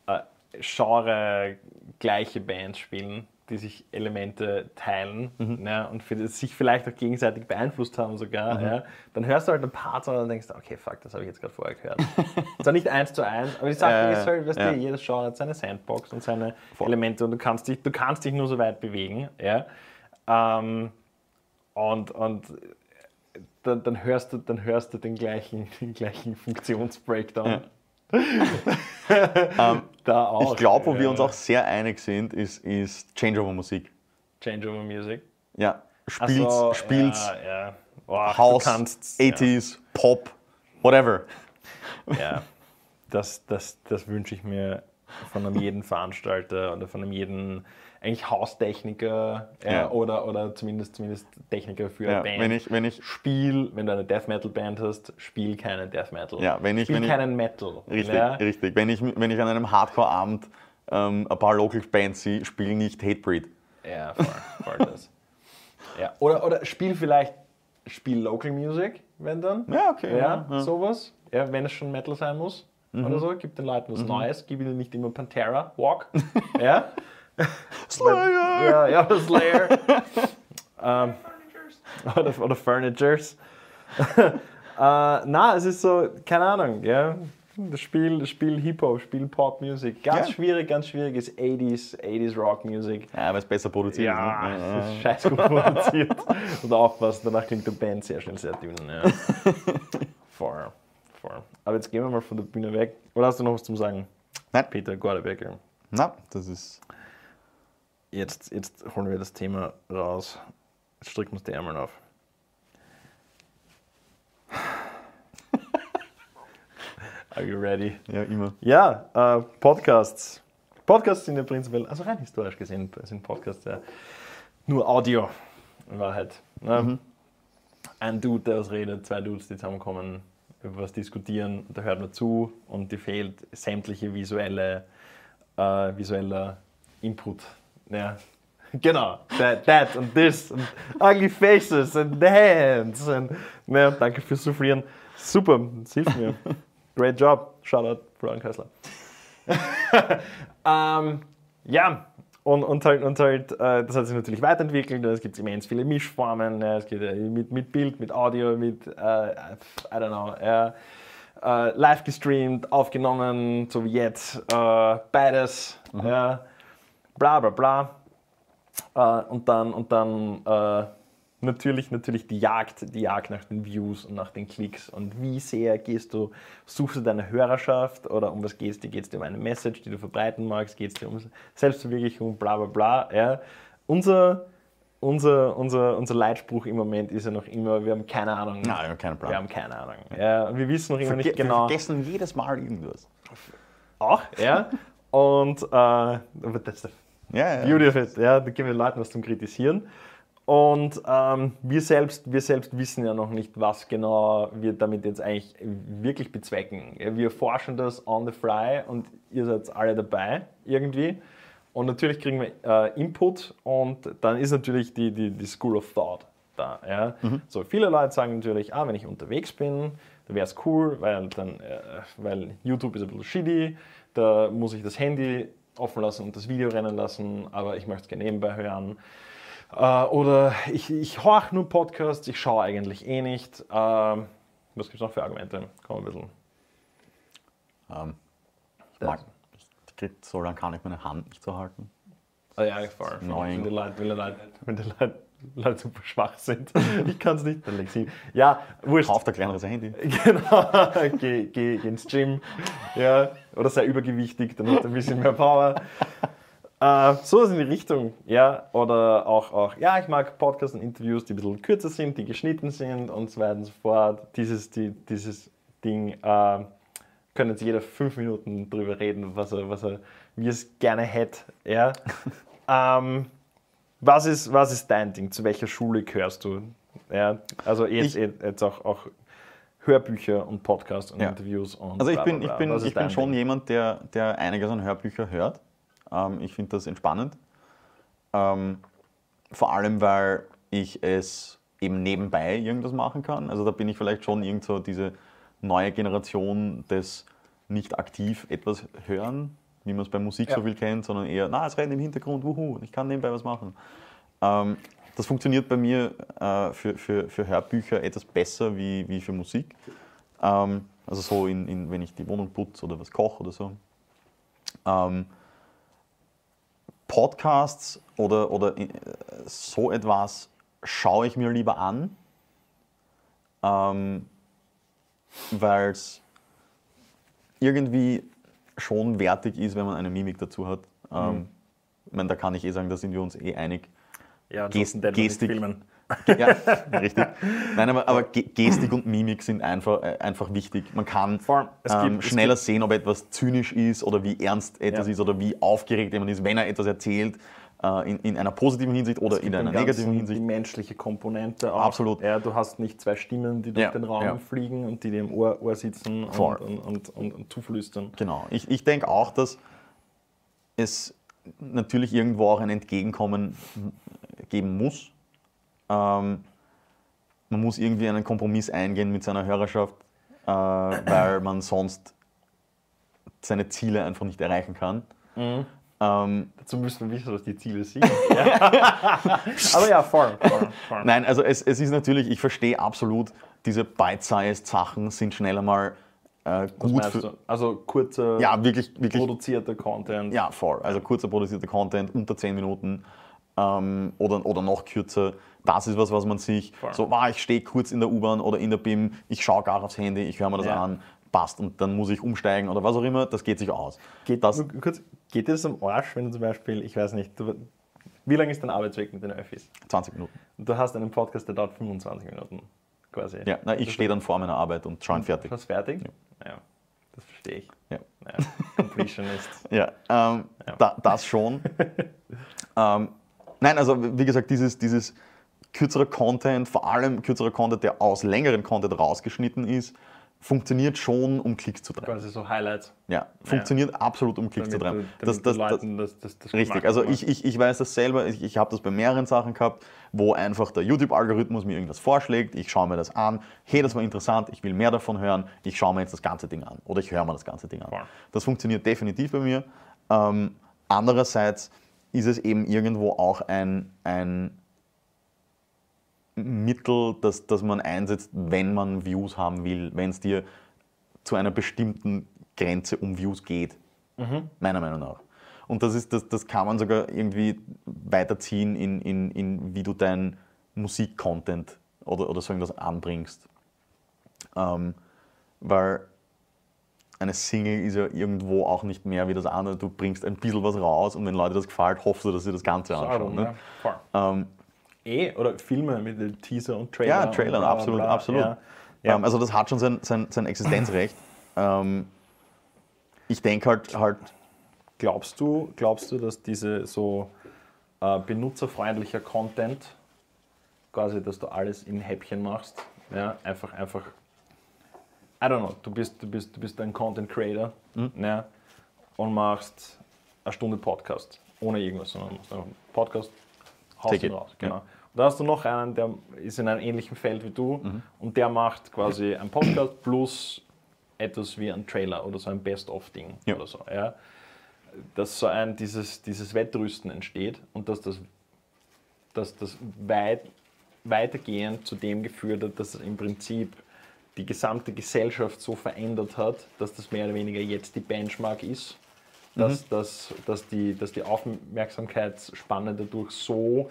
äh, Genre gleiche Bands spielen, die sich Elemente teilen ja, und für, sich vielleicht auch gegenseitig beeinflusst haben sogar, ja, dann hörst du halt ein paar Songs und denkst, okay, fuck, das habe ich jetzt gerade vorher gehört. [laughs] Zwar nicht eins zu eins, aber die Sache Ja, ja, ist halt, weißt ja. du, jedes Genre hat seine Sandbox und seine Voll. Elemente und du kannst dich, du kannst dich nur so weit bewegen. Ja? Ähm, und, und dann, dann, hörst du, dann hörst du den gleichen, [laughs] den gleichen Funktionsbreakdown. Da auch. Ähm, Ich glaube, wo ja. wir uns auch sehr einig sind, ist, ist Changeover-Musik. Changeover Music. Ja, Ach spielt's, so, spielt's Ja, ja. Boah, House, kannst, 80s, Pop, whatever. Ja. Das, das, das wünsche ich mir von einem jeden Veranstalter oder von einem jeden eigentlich Haustechniker ja, Ja. oder, oder zumindest, zumindest Techniker für Ja, eine Band. wenn ich, wenn ich Spiel, wenn du eine Death Metal Band hast, spiel keinen Death Metal. Ja, wenn ich- spiel wenn ich- keinen Metal. Richtig, ja? richtig. Wenn ich, wenn ich an einem Hardcore-Abend ähm, ein paar Local Bands sehe, spiele nicht Hatebreed. Ja, voll, voll das. [laughs] Ja. Oder, oder spiel vielleicht, spiel Local Music, wenn dann. Ja, okay. Ja, ja, sowas. Ja, wenn es schon Metal sein muss. Oder so, gib den Leuten was Neues, gib ihnen nicht immer Pantera, Walk. [laughs] ja. [laughs] Slayer! Ja, ja, [laughs] Slayer. ähm, oder, oder Furnitures. äh, [laughs] na, es ist so, keine Ahnung, ja. Das Spiel, das Spiel Hip-Hop, Spiel Pop-Music. Ganz Ja. schwierig, ganz schwierig ist 80s, 80s Rock-Music. Ja, weil es besser produziert Ja, ist. Ne? ist scheiß gut produziert. Und aufpassen, danach klingt die Band sehr schnell sehr dünn. Ja. Voll, voll. Aber jetzt gehen wir mal von der Bühne weg. Oder hast du noch was zum Sagen? Nein. Peter Gordebecker. Na, das ist. Jetzt, jetzt holen wir das Thema raus. Jetzt stricken wir uns die Ärmel auf. [laughs] Are you ready? Ja, immer. Ja, äh, Podcasts. Podcasts sind ja prinzipiell, also rein historisch gesehen, sind Podcasts ja nur Audio in Wahrheit. Ne? Ein Dude, der was redet, zwei Dudes, die zusammenkommen, über was diskutieren, da hört man zu und die fehlt sämtliche visuelle äh, visueller Input. Ja. Genau, that, that und this und ugly faces and hands. Und, ja, danke fürs Soufflieren. Super, das hilft mir. [laughs] Great job. Shoutout, Florian Kessler. [laughs] ähm, ja, und, und halt, und halt äh, das hat sich natürlich weiterentwickelt. Es gibt immens viele Mischformen. Ja, es geht äh, mit, mit Bild, mit Audio, mit, äh, I don't know, äh, live gestreamt, aufgenommen, so wie jetzt. Äh, beides. Ja, bla bla bla. Äh, und dann, und dann äh, natürlich, natürlich die Jagd, die Jagd nach den Views und nach den Klicks. Und wie sehr gehst du, suchst du deine Hörerschaft oder um was geht es dir? Geht es dir um eine Message, die du verbreiten magst? Geht es dir um Selbstverwirklichung, bla bla bla. Ja. Unser, unser, unser, unser Leitspruch im Moment ist ja noch immer, wir haben keine Ahnung. Nein, ich habe keinen Plan. Wir haben keine Ahnung. Ja, wir wissen noch immer Verge nicht genau. Wir vergessen jedes Mal irgendwas. Auch, ja. Und äh, aber that's the Ja, ja. Beauty of it, ja, da geben wir Leuten was zum Kritisieren. Und ähm, wir, selbst, wir selbst wissen ja noch nicht, was genau wir damit jetzt eigentlich wirklich bezwecken. Wir forschen das on the fly und ihr seid alle dabei irgendwie. Und natürlich kriegen wir äh, Input und dann ist natürlich die, die, die School of Thought da. Ja? So, viele Leute sagen natürlich, ah, wenn ich unterwegs bin, dann wäre es cool, weil, dann, äh, weil YouTube ist ein bisschen shitty, da muss ich das Handy offen lassen und das Video rennen lassen, aber ich möchte es gerne nebenbei hören. Äh, oder ich, ich horch nur Podcasts, ich schaue eigentlich eh nicht. Ähm, was gibt es noch für Argumente? Komm ein bisschen. Ähm, ich mag, ich krieg, so lange kann ich meine Hand nicht so halten. Ah, ja, voll. Neun. Wenn die Leute, wenn die Leute, wenn die Leute, Leute super schwach sind. [laughs] Ich kann es nicht, dann leg sie. Ja, wurscht. Kauf ein kleineres Handy. [laughs] Genau, geh, geh, geh ins Gym. Ja, oder sei übergewichtig, dann hat er ein bisschen mehr Power. Äh, sowas in die Richtung, ja. Oder auch, auch, ja, ich mag Podcasts und Interviews, die ein bisschen kürzer sind, die geschnitten sind und so weiter und so fort. Dieses, die, dieses Ding äh, können jetzt jeder fünf Minuten drüber reden, was er, was er, wie es gerne hätte, ja. [laughs] ähm, was, ist, was ist dein Ding? Zu welcher Schule gehörst du? Ja, also jetzt, jetzt auch, auch Hörbücher und Podcasts und Ja. Interviews und Also ich bla, bin, bla, ich bla. bin, Was ist ich bin schon Ding? jemand, der, der einiges an Hörbücher hört. Ähm, ich finde das entspannend. Ähm, vor allem, weil ich es eben nebenbei irgendwas machen kann. Also da bin ich vielleicht schon irgend so diese neue Generation des nicht aktiv etwas hören, wie man es bei Musik so Ja. viel kennt, sondern eher, na, es rennt im Hintergrund, wuhu, ich kann nebenbei was machen. Ähm, das funktioniert bei mir äh, für, für, für Hörbücher etwas besser wie, wie für Musik. Ähm, also so, in, in, wenn ich die Wohnung putze oder was koche oder so. Ähm, Podcasts oder, oder äh, so etwas schaue ich mir lieber an, ähm, weil es irgendwie schon wertig ist, wenn man eine Mimik dazu hat. Ähm, ich meine, da kann ich eh sagen, da sind wir uns eh einig. Ja, Gest- Gestik. filmen. Ja, [laughs] richtig. Nein, aber, aber Ge- Gestik und Mimik sind einfach, äh, einfach wichtig. Man kann ähm, gibt- es schneller sehen, ob etwas zynisch ist oder wie ernst etwas Ja. ist oder wie aufgeregt jemand ist, wenn er etwas erzählt, äh, in, in einer positiven Hinsicht oder in einer negativen Die Hinsicht. menschliche Komponente auch. Absolut. Ja, du hast nicht zwei Stimmen, die durch Ja, den Raum fliegen und die dir im Ohr, Ohr sitzen und, und, und, und zuflüstern. Genau. Ich, ich denke auch, dass es natürlich irgendwo auch ein Entgegenkommen geben muss. Ähm, man muss irgendwie einen Kompromiss eingehen mit seiner Hörerschaft, äh, weil man sonst seine Ziele einfach nicht erreichen kann. Mhm. Ähm, Dazu müssen wir wissen, was die Ziele sind. Ja. [laughs] Aber ja, voll. nein, also es, es ist natürlich, ich verstehe absolut, diese bite-sized Sachen sind schneller mal äh, Was gut meinst für. du? Also kurzer, Ja, wirklich, wirklich produzierter Content. Ja, voll. Also kurzer produzierter Content, unter 10 Minuten ähm, oder, oder noch kürzer. Das ist was, was man sich Voll. so, ah, ich stehe kurz in der U-Bahn oder in der BIM, ich schaue gar aufs Handy, ich höre mir das Ja. an, passt und dann muss ich umsteigen oder was auch immer, das geht sich aus. Geht, das, kurz, geht dir das am Arsch, wenn du zum Beispiel, ich weiß nicht, du, wie lang ist dein Arbeitsweg mit den Öffis? 20 Minuten. Und du hast einen Podcast, der dauert 25 Minuten quasi. Ja, na, ich stehe dann vor meiner Arbeit und schaue ihn fertig. Fast fertig? Ja. Das verstehe ich. Ja. Ja. Completionist. [laughs] Ja, ähm, Ja. Da, das schon. [laughs] ähm, nein, also wie gesagt, dieses, dieses kürzere Content, vor allem kürzerer Content, der aus längeren Content rausgeschnitten ist, funktioniert schon, um Klicks zu treiben. Quasi so Highlights. Ja, funktioniert absolut, um Klicks Damit, zu du, treiben. damit Das, das, du Leuten das, das, das Richtig, also ich, ich, ich weiß das selber, ich, ich habe das bei mehreren Sachen gehabt, wo einfach der YouTube-Algorithmus mir irgendwas vorschlägt, ich schaue mir das an, hey, das war interessant, ich will mehr davon hören, ich schaue mir jetzt das ganze Ding an oder ich höre mir das ganze Ding an. Voll. Das funktioniert definitiv bei mir. Ähm, andererseits ist es eben irgendwo auch ein, ein Mittel, das, das man einsetzt, wenn man Views haben will, wenn es dir zu einer bestimmten Grenze um Views geht. Meiner Meinung nach. Und das, ist, das, das kann man sogar irgendwie weiterziehen in, in, in wie du dein Musikcontent oder, oder so irgendwas anbringst. Ähm, weil eine Single ist ja irgendwo auch nicht mehr wie das andere. Du bringst ein bisschen was raus und wenn Leute das gefällt, hoffst du, dass sie das Ganze anschauen. ja, Ne? Ähm, Eh, oder Filme mit dem Teaser und Trailer. ja, Trailern, bla, bla, absolut, bla. absolut. Ja. Ja. Ähm, also das hat schon sein, sein, sein Existenzrecht. [clears throat] ähm, ich denke halt, halt, Glaubst du, glaubst du, dass diese so äh, benutzerfreundlicher Content, quasi, dass du alles in Häppchen machst, ja, einfach, einfach, I don't know, du bist, du bist, du bist ein Content Creator Mhm. ja, und machst eine Stunde Podcast, ohne irgendwas, sondern machst einfach einen Podcast, haust Take ihn raus. Genau. ja. Und da hast du noch einen, der ist in einem ähnlichen Feld wie du Mhm. und der macht quasi einen Podcast plus etwas wie ein Trailer oder so ein Best-of-Ding Ja. oder so. Ja dass so ein dieses, dieses Wettrüsten entsteht und dass das, dass das weit, weitergehend zu dem geführt hat, dass es im Prinzip die gesamte Gesellschaft so verändert hat, dass das mehr oder weniger jetzt die Benchmark ist, dass, Mhm. dass, dass, die, dass die Aufmerksamkeitsspanne dadurch so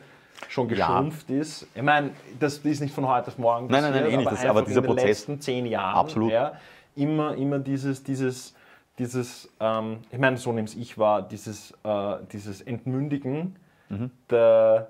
schon Ja. geschrumpft ist. Ich meine, das ist nicht von heute auf morgen Nein, nein, nein, eh nicht. Das- aber dieser in den Prozess- letzten zehn Jahren Absolut. Ja, immer, immer dieses, dieses, dieses ähm, ich meine, so nehme ich wahr, dieses, äh, dieses Entmündigen Mhm. der,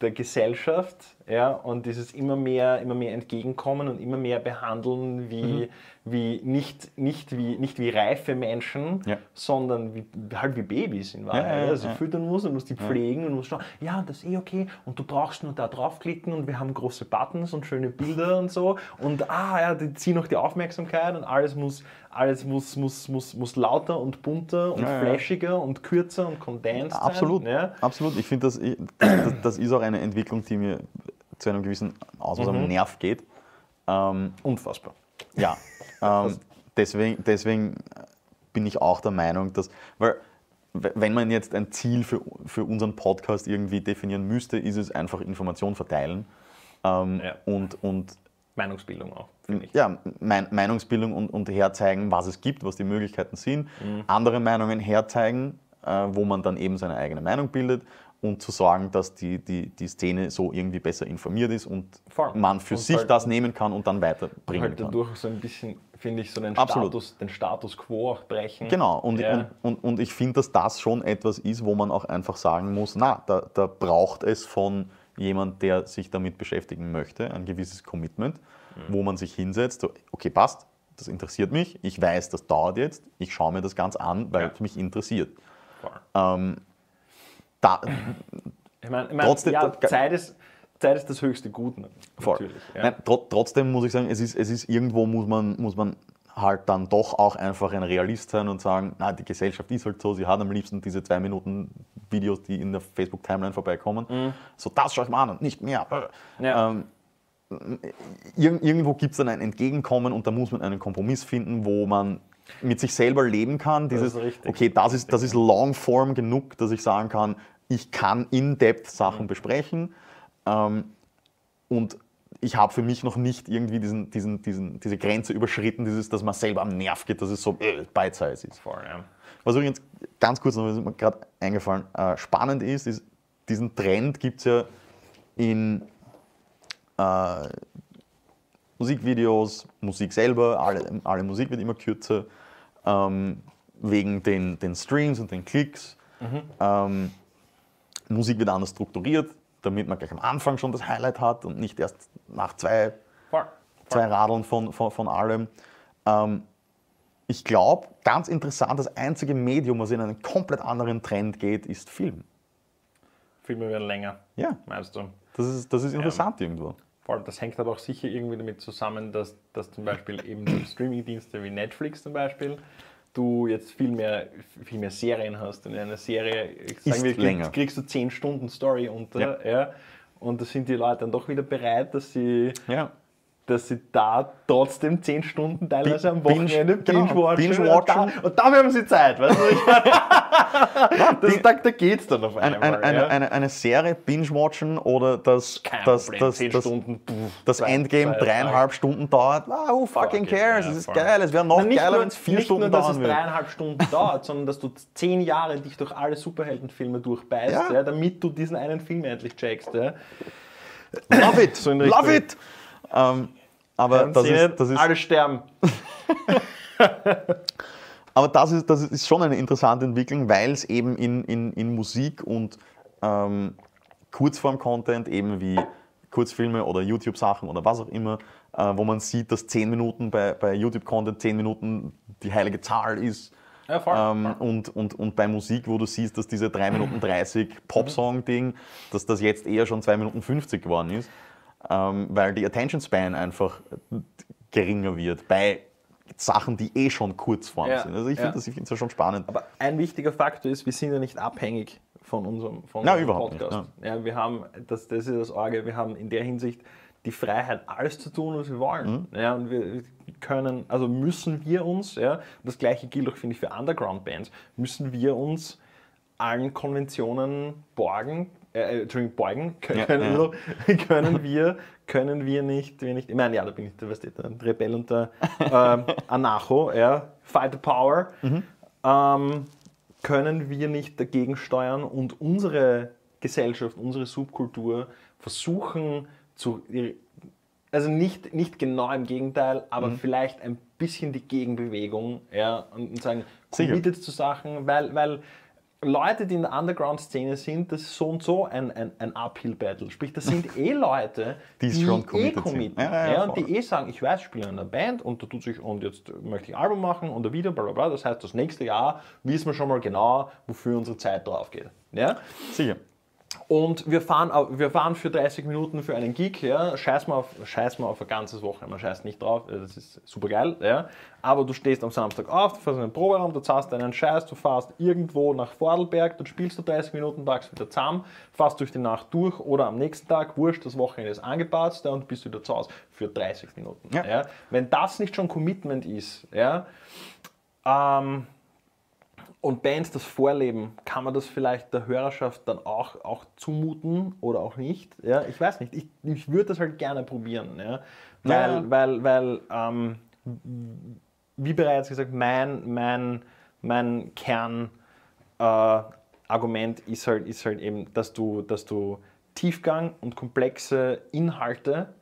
der Gesellschaft ja, und dieses immer mehr, immer mehr Entgegenkommen und immer mehr behandeln wie, wie nicht, nicht wie nicht wie reife Menschen, Ja. sondern wie, halt wie Babys in Wahrheit. Ja, ja, ja, also ja. füttern muss und musst die pflegen und musst schauen, ja, das ist eh okay und du brauchst nur da draufklicken und wir haben große Buttons und schöne Bilder und so und ah ja, die ziehen noch die Aufmerksamkeit und alles muss, alles muss, muss, muss, muss lauter und bunter und Ja, ja. flashiger und kürzer und condensed absolut, sein. Ja? absolut. Ich finde, das, das, das ist auch eine Entwicklung, die mir zu einem gewissen Ausmaß Mhm. am Nerv geht. Ähm, Unfassbar. Ja, [laughs] ähm, deswegen, deswegen bin ich auch der Meinung, dass, weil wenn man jetzt ein Ziel für, für unseren Podcast irgendwie definieren müsste, ist es einfach Information verteilen ähm, Ja. und, und Meinungsbildung auch, finde ich. ja, mein, Meinungsbildung und, und herzeigen, was es gibt, was die Möglichkeiten sind, Mhm. andere Meinungen herzeigen, äh, wo man dann eben seine eigene Meinung bildet und zu sorgen, dass die, die, die Szene so irgendwie besser informiert ist und Voll. man für Und sich halt- das nehmen kann und dann weiterbringen Halt kann. dadurch so ein bisschen, finde ich, so den Absolut. Status, den Status quo auch brechen. Genau, und, Ja. und, und, und ich finde, dass das schon etwas ist, wo man auch einfach sagen muss, na, da, da braucht es von jemand, der sich damit beschäftigen möchte, ein gewisses Commitment, Mhm. wo man sich hinsetzt, so, okay, passt, das interessiert mich, ich weiß, das dauert jetzt, ich schaue mir das ganz an, weil Ja. es mich interessiert. Ähm, da, Ich meine, ich mein, Trotzdem- ja, Zeit, ist, Zeit ist das höchste Gut, Voll. Ja. Nein, tro trotzdem muss ich sagen, es ist, es ist irgendwo muss man, muss man halt dann doch auch einfach ein Realist sein und sagen, na, die Gesellschaft ist halt so, sie hat am liebsten diese zwei Minuten Videos, die in der Facebook-Timeline vorbeikommen. So, das schaue ich mal an und nicht mehr. Mhm. Ja. Ähm, irg irgendwo gibt es dann ein Entgegenkommen und da muss man einen Kompromiss finden, wo man mit sich selber leben kann. Dieses, ist richtig. okay, das ist, das ist Longform genug, dass ich sagen kann, ich kann in-depth Sachen Mhm. besprechen. Ähm, und ich habe für mich noch nicht irgendwie diesen, diesen, diesen, diese Grenze überschritten, dieses, dass man selber am Nerv geht, dass es so äh, bite-size ist. Voll, ja. Was übrigens ganz kurz noch, was mir gerade eingefallen, äh, spannend ist, ist, diesen Trend gibt es ja in äh, Musikvideos, Musik selber, alle, alle Musik wird immer kürzer, ähm, wegen den, den Streams und den Klicks. Ähm, Musik wird anders strukturiert, damit man gleich am Anfang schon das Highlight hat und nicht erst nach zwei, Voll. zwei Radeln von, von, von allem. Ähm, ich glaube, ganz interessant, das einzige Medium, was in einen komplett anderen Trend geht, ist Film. Filme werden länger, Ja, meinst du? das ist, das ist interessant irgendwo. Vor allem, das hängt aber auch sicher irgendwie damit zusammen, dass, dass zum Beispiel eben Streamingdienste wie Netflix zum Beispiel, du jetzt viel mehr, viel mehr Serien hast. In einer Serie sagen wir, kriegst, kriegst du 10 Stunden Story unter. Ja. Und da sind die Leute dann doch wieder bereit, dass sie, Ja. Dass sie da trotzdem 10 Stunden teilweise am Binge- Wochenende genau, binge-watchen. binge-watchen. Und, da, und dafür haben sie Zeit. Weißt du? [laughs] Das, da, da geht's dann auf Ein, einmal. eine, eine, ja. eine, eine Serie binge-watchen oder das, Kein das, Problem, das, 10 das, Stunden. pff, das zwei- Endgame zwei dreieinhalb Stunden dauert. Ah, who fucking Fuck it, cares? Es ist geil. Es wäre noch Na, nicht geiler, wenn es vier nicht Stunden nur, dass dauern es dreieinhalb Stunden [laughs] dauert, sondern dass du zehn Jahre dich durch alle Superheldenfilme durchbeißt, Ja. ja. damit du diesen einen Film endlich checkst. Ja. Love it! So Love it! Ähm, aber das ist, das ist alle sterben. [laughs] Aber das ist, das ist schon eine interessante Entwicklung, weil es eben in, in, in Musik und ähm, Kurzform-Content, eben wie Kurzfilme oder YouTube-Sachen oder was auch immer, äh, wo man sieht, dass 10 Minuten bei, bei YouTube-Content 10 Minuten die heilige Zahl ist. Ja, voll. Ähm, und, und, und bei Musik, wo du siehst, dass diese 3 Minuten 30 Popsong-Ding, dass das jetzt eher schon 2 Minuten 50 geworden ist, weil die Attention Span einfach geringer wird bei Sachen, die eh schon Kurzform Ja, sind. Also ich ja. finde das, ich das schon spannend. Aber ein wichtiger Faktor ist, wir sind ja nicht abhängig von unserem, von Na, unserem überhaupt nicht, Podcast. Ja, wir haben, das, das ist das Orge, wir haben in der Hinsicht die Freiheit, alles zu tun, was wir wollen. Mhm. Ja, und wir können, also müssen wir uns, ja, das gleiche gilt auch, finde ich, für Underground-Bands, müssen wir uns allen Konventionen borgen, äh, äh, Entschuldigung, beugen, können, Ja, ja. wir- [laughs] können wir, können wir nicht, wir nicht, ich meine, ja, da bin ich der, du, der Rebell und der ähm, [laughs] Anarcho, ja, Fight the Power, ähm, können wir nicht dagegen steuern und unsere Gesellschaft, unsere Subkultur versuchen zu, also nicht, nicht genau im Gegenteil, aber vielleicht ein bisschen die Gegenbewegung ja, und, sagen, committed zu Sachen, weil, weil Leute, die in der Underground-Szene sind, das ist so und so ein, ein, ein Uphill-Battle. Sprich, das sind eh Leute, [laughs] Die die, schon eh committen. Ja, ja, ja, und die eh sagen, ich weiß, ich spiele in einer Band und da tut sich, und jetzt möchte ich ein Album machen und ein Video, bla bla bla. Das heißt, das nächste Jahr wissen wir schon mal genau, wofür unsere Zeit drauf geht. Ja? Sicher. Und wir fahren, wir fahren für 30 Minuten für einen Gig, ja, scheiß mal auf, scheiß mal auf ein ganzes Wochenende, man scheißt nicht drauf, das ist super geil, ja. Aber du stehst am Samstag auf, du fährst in den Proberaum, du zahlst deinen Scheiß, du fährst irgendwo nach Vordelberg, dann spielst du 30 Minuten, packst wieder zusammen, fährst durch die Nacht durch oder am nächsten Tag, wurscht, das Wochenende ist angepasst ja, und bist wieder zu Hause für 30 Minuten. Ja. Ja. Wenn das nicht schon Commitment ist, ja, ähm, und Bands das vorleben, kann man das vielleicht der Hörerschaft dann auch, auch zumuten oder auch nicht? Ja, ich weiß nicht. Ich, ich würde das halt gerne probieren. Ja? Weil, Ja. weil, weil ähm, wie bereits gesagt, mein, mein, mein Kernargument äh, Argument ist, halt, ist halt eben, dass du, dass du Tiefgang und komplexe Inhalte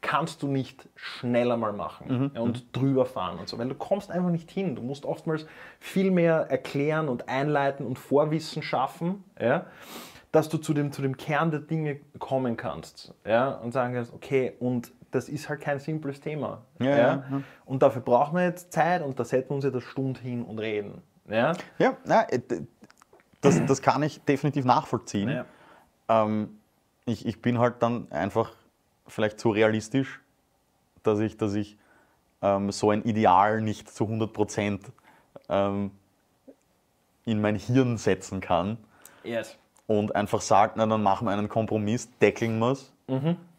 kannst du nicht schneller mal machen ja, und drüber fahren und so, weil du kommst einfach nicht hin. Du musst oftmals viel mehr erklären und einleiten und Vorwissen schaffen, ja, dass du zu dem, zu dem Kern der Dinge kommen kannst ja, und sagen kannst, okay, und das ist halt kein simples Thema. Ja, ja. Und dafür brauchen wir jetzt Zeit und da setzen wir uns jetzt eine Stunde hin und reden. Ja? Ja, äh, das, das kann ich definitiv nachvollziehen. Ähm, ich, ich bin halt dann einfach vielleicht zu realistisch, dass ich, dass ich ähm, so ein Ideal nicht zu 100% ähm, in mein Hirn setzen kann Yes. und einfach sage, na dann machen wir einen Kompromiss, deckeln wir es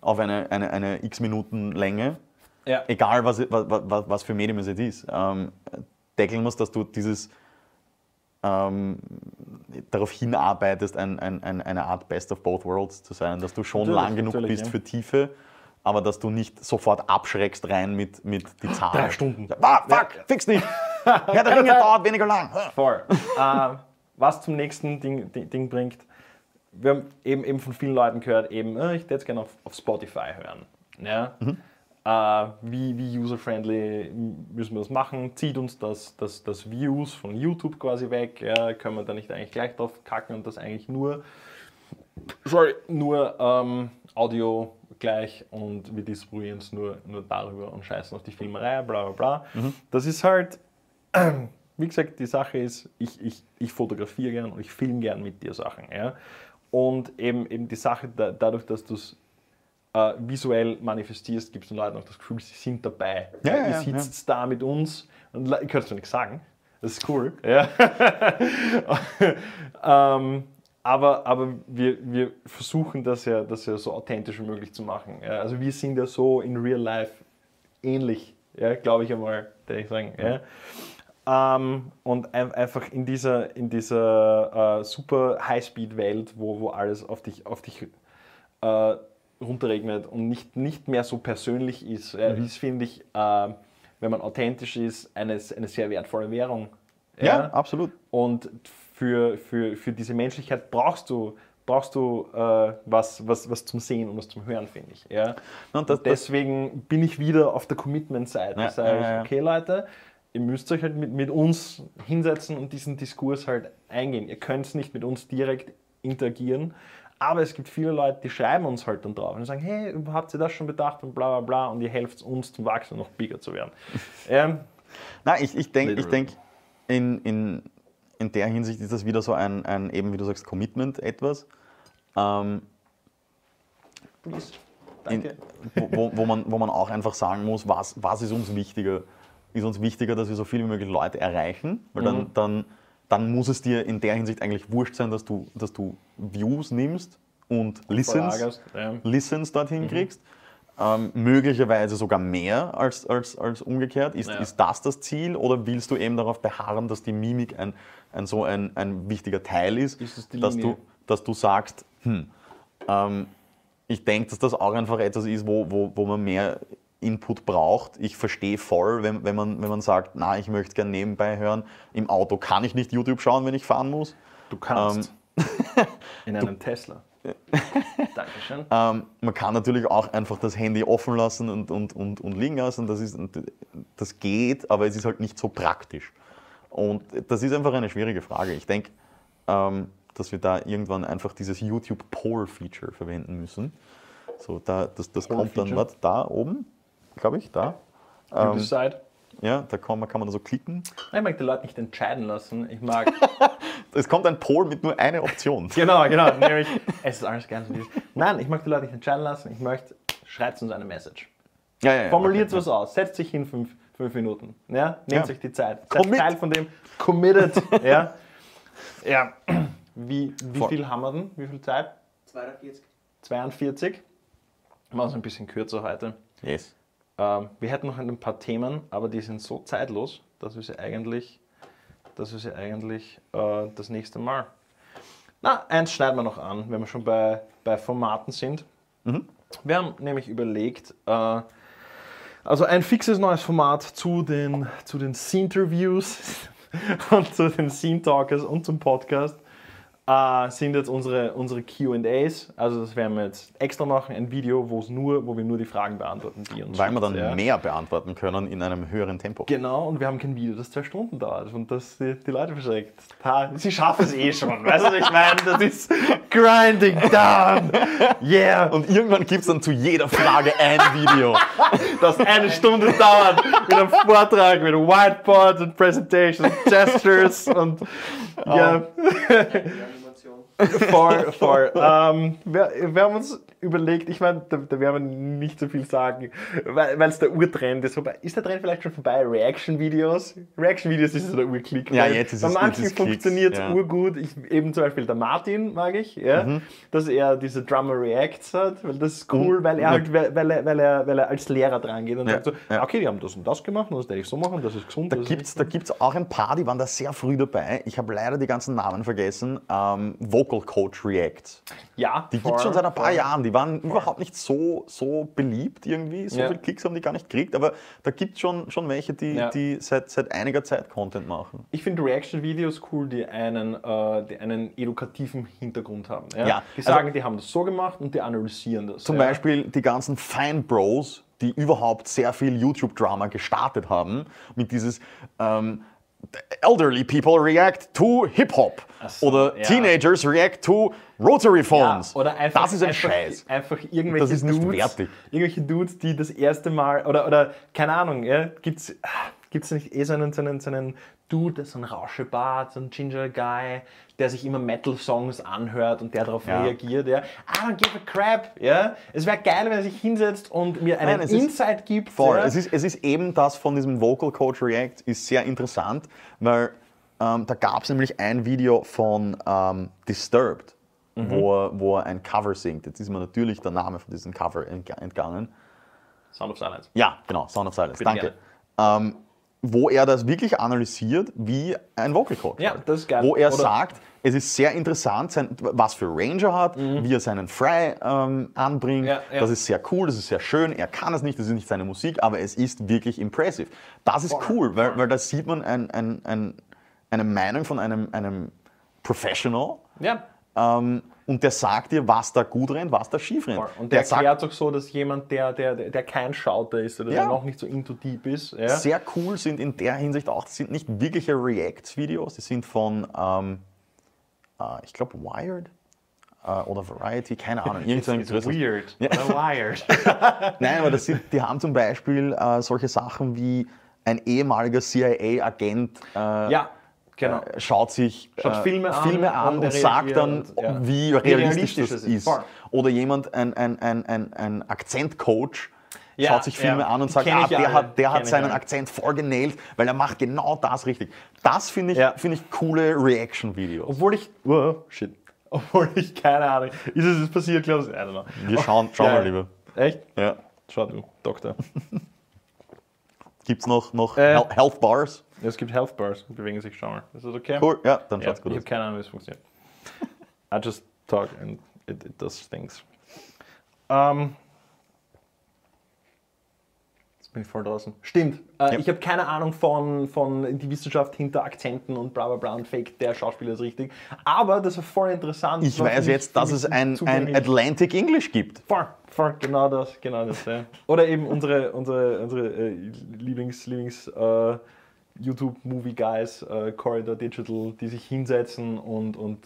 auf eine, eine, eine x Minuten Länge, Ja. egal was, was, was, was für Medium es jetzt ist. Ähm, deckeln wir es, dass du dieses ähm, darauf hinarbeitest, ein, ein, ein, eine Art Best of Both Worlds zu sein, dass du schon Natürlich, lang genug bist ja. für Tiefe, aber dass du nicht sofort abschreckst rein mit, mit die Zahl. Drei Stunden. Ah, fuck, fix nicht! [laughs] Ja, der Ringe dauert weniger lang. [laughs] Voll. äh, was zum nächsten Ding, Ding, Ding bringt, wir haben eben, eben von vielen Leuten gehört, eben, äh, ich würde jetzt gerne auf, auf Spotify hören. Ja? Äh, wie wie user-friendly müssen wir das machen? Zieht uns das, das, das Views von YouTube quasi weg? Ja? Können wir da nicht eigentlich gleich drauf kacken und das eigentlich nur, sorry, nur ähm, Audio gleich und wir distribuieren es nur, nur darüber und scheißen auf die Filmerei, bla bla bla. Das ist halt, [clears throat] wie gesagt, die Sache ist, ich, ich, ich fotografiere gern und ich filme gern mit dir Sachen. Ja? Und eben, eben die Sache, da, dadurch, dass du es äh, visuell manifestierst, gibst den Leuten auch das Gefühl, sie sind dabei. Ja, ja, ihr sitzt da mit uns und kannst du nichts sagen. Das ist cool. Ja. [laughs] ähm, aber aber wir, wir versuchen das ja, das ja so authentisch wie möglich zu machen. Ja. Also wir sind ja so in real life ähnlich, ja, glaube ich einmal, würde ich sagen. Ja. Ähm, und ein, einfach in dieser, in dieser äh, super Highspeed-Welt, wo, wo alles auf dich, auf dich äh, runterregnet und nicht, nicht mehr so persönlich ist, äh, ist finde ich, äh, wenn man authentisch ist, eine, eine sehr wertvolle Währung. Ja, absolut. Und für, für, für diese Menschlichkeit brauchst du, brauchst du äh, was, was, was zum Sehen und was zum Hören, finde ich. Ja? Und das- und deswegen bin ich wieder auf der Commitment-Seite. Ja, Ich sage, ja, ja. okay Leute, ihr müsst euch halt mit, mit uns hinsetzen und diesen Diskurs halt eingehen. Ihr könnt nicht mit uns direkt interagieren, aber es gibt viele Leute, die schreiben uns halt dann drauf und sagen, hey, habt ihr das schon bedacht und bla bla bla und ihr helft uns zum Wachsen und noch bigger zu werden. [laughs] ähm, Nein, ich, ich denke, ich denk, in, in, in der Hinsicht ist das wieder so ein, ein eben wie du sagst, Commitment etwas, ähm, please. in, Danke. wo, wo, wo, man, wo man auch einfach sagen muss, was, was ist uns wichtiger? Ist uns wichtiger, dass wir so viel wie möglich Leute erreichen? Weil dann, Mhm. dann, dann muss es dir in der Hinsicht eigentlich wurscht sein, dass du, dass du Views nimmst und Listens, ja. Listens dorthin Mhm. kriegst. Ähm, möglicherweise sogar mehr als, als, als umgekehrt. Ist, Ja. ist das das Ziel oder willst du eben darauf beharren, dass die Mimik ein, ein so ein, ein wichtiger Teil ist, Ist dass, du, dass du sagst, hm, ähm, ich denke, dass das auch einfach etwas ist, wo, wo, wo man mehr Input braucht. Ich verstehe voll, wenn, wenn, man, wenn man sagt, na, ich möchte gerne nebenbei hören. Im Auto kann ich nicht YouTube schauen, wenn ich fahren muss. Du kannst. [laughs] in einem Tesla. [laughs] Dankeschön. Ähm, man kann natürlich auch einfach das Handy offen lassen und, und, und, und liegen lassen. Das, ist, das geht, aber es ist halt nicht so praktisch. Und das ist einfach eine schwierige Frage. Ich denke, ähm, dass wir da irgendwann einfach dieses YouTube Poll Feature verwenden müssen. So, da, das das kommt dann was da oben, glaube ich, da. You Ähm, decide. ja, da kann man, kann man so klicken. Ich mag die Leute nicht entscheiden lassen. Ich mag. [laughs] Es kommt ein Poll mit nur einer Option. [laughs] genau, genau. Nämlich, es ist alles ganz ist. Nein, ich mag die Leute nicht entscheiden lassen. Ich möchte, schreibt uns eine Message. Ja, ja, ja, Formuliert okay, was aus. Setzt sich hin fünf, fünf Minuten. Ja? Nehmt Ja. euch die Zeit. Seid Commit. Teil von dem. Committed. ja. [laughs] ja. Wie, wie Voll. viel haben wir denn? Wie viel Zeit? 42. 42. Machen wir es ein bisschen kürzer heute. Yes. Ähm, wir hätten noch ein paar Themen, aber die sind so zeitlos, dass wir sie eigentlich, dass wir sie eigentlich äh, das nächste Mal. Na, eins schneiden wir noch an, wenn wir schon bei, bei Formaten sind. Wir haben nämlich überlegt, äh, also ein fixes neues Format zu den, zu den Scene-Interviews [laughs] und zu den Scene-Talkers und zum Podcast äh, sind jetzt unsere, unsere Q&As. Also das werden wir jetzt extra machen, ein Video, wo es nur, wo wir nur die Fragen beantworten, die uns Weil wir dann ja. mehr beantworten können in einem höheren Tempo. Genau, und wir haben kein Video, das zwei Stunden dauert und das die, die Leute verschreckt. Ha, sie schaffen es eh schon, weißt du, was ich meine? Das ist grinding down. Yeah. Und irgendwann gibt es dann zu jeder Frage ein Video. das eine Stunde dauert mit einem Vortrag, mit Whiteboard und Presentations, Gestures und ja, Animation. [laughs] voll, [laughs] voll. Ähm, wir, wir haben uns überlegt, ich meine, da, da werden wir nicht so viel sagen, weil es der Urtrend ist. Wobei, ist der Trend vielleicht schon vorbei? Reaction-Videos? Reaction-Videos ist so der Urklick. Ja, jetzt ist Bei es- manchen ist Klicks, funktioniert es ja. urgut. Ich, eben zum Beispiel der Martin mag ich, ja, Mhm. dass er diese Drummer Reacts hat, weil das ist cool, Und- weil er halt, weil, weil, er, weil, er, weil er als Lehrer dran geht und Ja, sagt so, ja. okay, die haben das und das gemacht und das werde ich so machen, das ist gesund. Da gibt es da gibt's auch ein paar, die waren da sehr früh dabei. Ich habe leider die ganzen Namen vergessen. Ähm, Vocal Coach Reacts. ja, Die gibt es schon seit ein paar Jahren. Die waren überhaupt nicht so, so beliebt irgendwie. So Ja. viele Klicks haben die gar nicht gekriegt. Aber da gibt es schon, schon welche, die, Ja. die seit, seit einiger Zeit Content machen. Ich finde Reaction-Videos cool, die einen, äh, die einen edukativen Hintergrund haben. Ja? Ja, Die also- sagen, die haben das so gemacht und die analysieren das. Zum? Beispiel die ganzen Fine Bros, die überhaupt sehr viel YouTube-Drama gestartet haben, mit dieses ähm, Elderly people react to Hip-Hop so, oder ja. Teenagers react to Rotary Ja, Phones. oder einfach, das ist ein einfach, Scheiß. Einfach irgendwelche Das ist nicht Dudes, wertig. irgendwelche Dudes, die das erste Mal oder, oder keine Ahnung, ja, gibt's, Gibt es nicht eh so einen, so, einen, so einen Dude, so ein Rauschebart, so ein Ginger Guy, der sich immer Metal-Songs anhört und der darauf Ja. reagiert? Ja? I don't give a crap. Ja? Es wäre geil, wenn er sich hinsetzt und mir einen Nein, es ist- Insight gibt. Voll. Ja? Es, ist, es ist eben das von diesem Vocal Coach React, ist sehr interessant, weil ähm, da gab es nämlich ein Video von ähm, Disturbed, Mhm. wo, er, wo er ein Cover singt. Jetzt ist mir natürlich der Name von diesem Cover entga- entgangen. Sound of Silence. Ja, genau, Sound of Silence, Bitte danke. Wo er das wirklich analysiert wie ein Vocal Coach. Ja, das ist geil. Wo er Oder- sagt, es ist sehr interessant, sein, was für Range er hat, wie er seinen Fry ähm, anbringt. Mhm. Ja, ja. Das ist sehr cool, das ist sehr schön. Er kann es nicht, das ist nicht seine Musik, aber es ist wirklich impressive. Das ist cool, weil, weil da sieht man ein, ein, ein, eine Meinung von einem, einem Professional. Ja. Ähm, und der sagt dir, was da gut rennt, was da schief rennt. Und der, sagt, erklärt auch so, dass jemand, der, der, der der kein Schauter ist oder Ja. der noch nicht so into deep ist. Ja? sehr cool sind in der Hinsicht auch, das sind nicht wirkliche React-Videos, die sind von, ähm, äh, ich glaube, Wired äh, oder Variety, keine Ahnung. [laughs] Irgend so ein It's größeres- weird. Ja. Wired. [laughs] Nein, aber das sind, die haben zum Beispiel äh, solche Sachen wie ein ehemaliger CIA-Agent äh, ja, genau. äh, schaut sich Schaut äh, Filme an Filme an und und, sagt dann, ja. wie Wie realistisch, realistisch das ist. ist. Voll. Oder jemand, ein, ein, ein, ein, ein Akzentcoach, Ja, schaut sich Filme ja. an und sagt, ah, ich der alle, hat, der kenn hat ich seinen. Akzent voll genäht, weil er macht genau das richtig. Das finde ich, Ja. finde ich coole Reaction-Videos. Obwohl ich. Oh, shit. [laughs] Obwohl ich keine Ahnung. Ist es jetzt passiert, glaubst du? I don't know. Wir schauen, schauen Ja. mal lieber. Echt? Ja. Schau du, Doktor. [laughs] Gibt es noch, noch Äh. Health Bars? Es gibt Health Bars, bewegen sich, schau mal. Ist das okay? Cool, ja, dann Ja, schaut's ich gut habe aus. keine Ahnung, wie es funktioniert. [laughs] I just talk and it, it does things. Ähm, jetzt bin ich voll draußen. Stimmt. Äh, Ja. Ich habe keine Ahnung von, von die Wissenschaft hinter Akzenten und bla bla bla und Fake, der Schauspieler ist richtig. Aber das war voll interessant. Ich weiß jetzt, dass es ein, ein. Atlantic English gibt. Voll, voll, genau das, genau das. Ja. Oder eben unsere, unsere, unsere äh, Lieblings, Lieblings äh, YouTube-Movie-Guys, äh, Corridor Digital, die sich hinsetzen und, und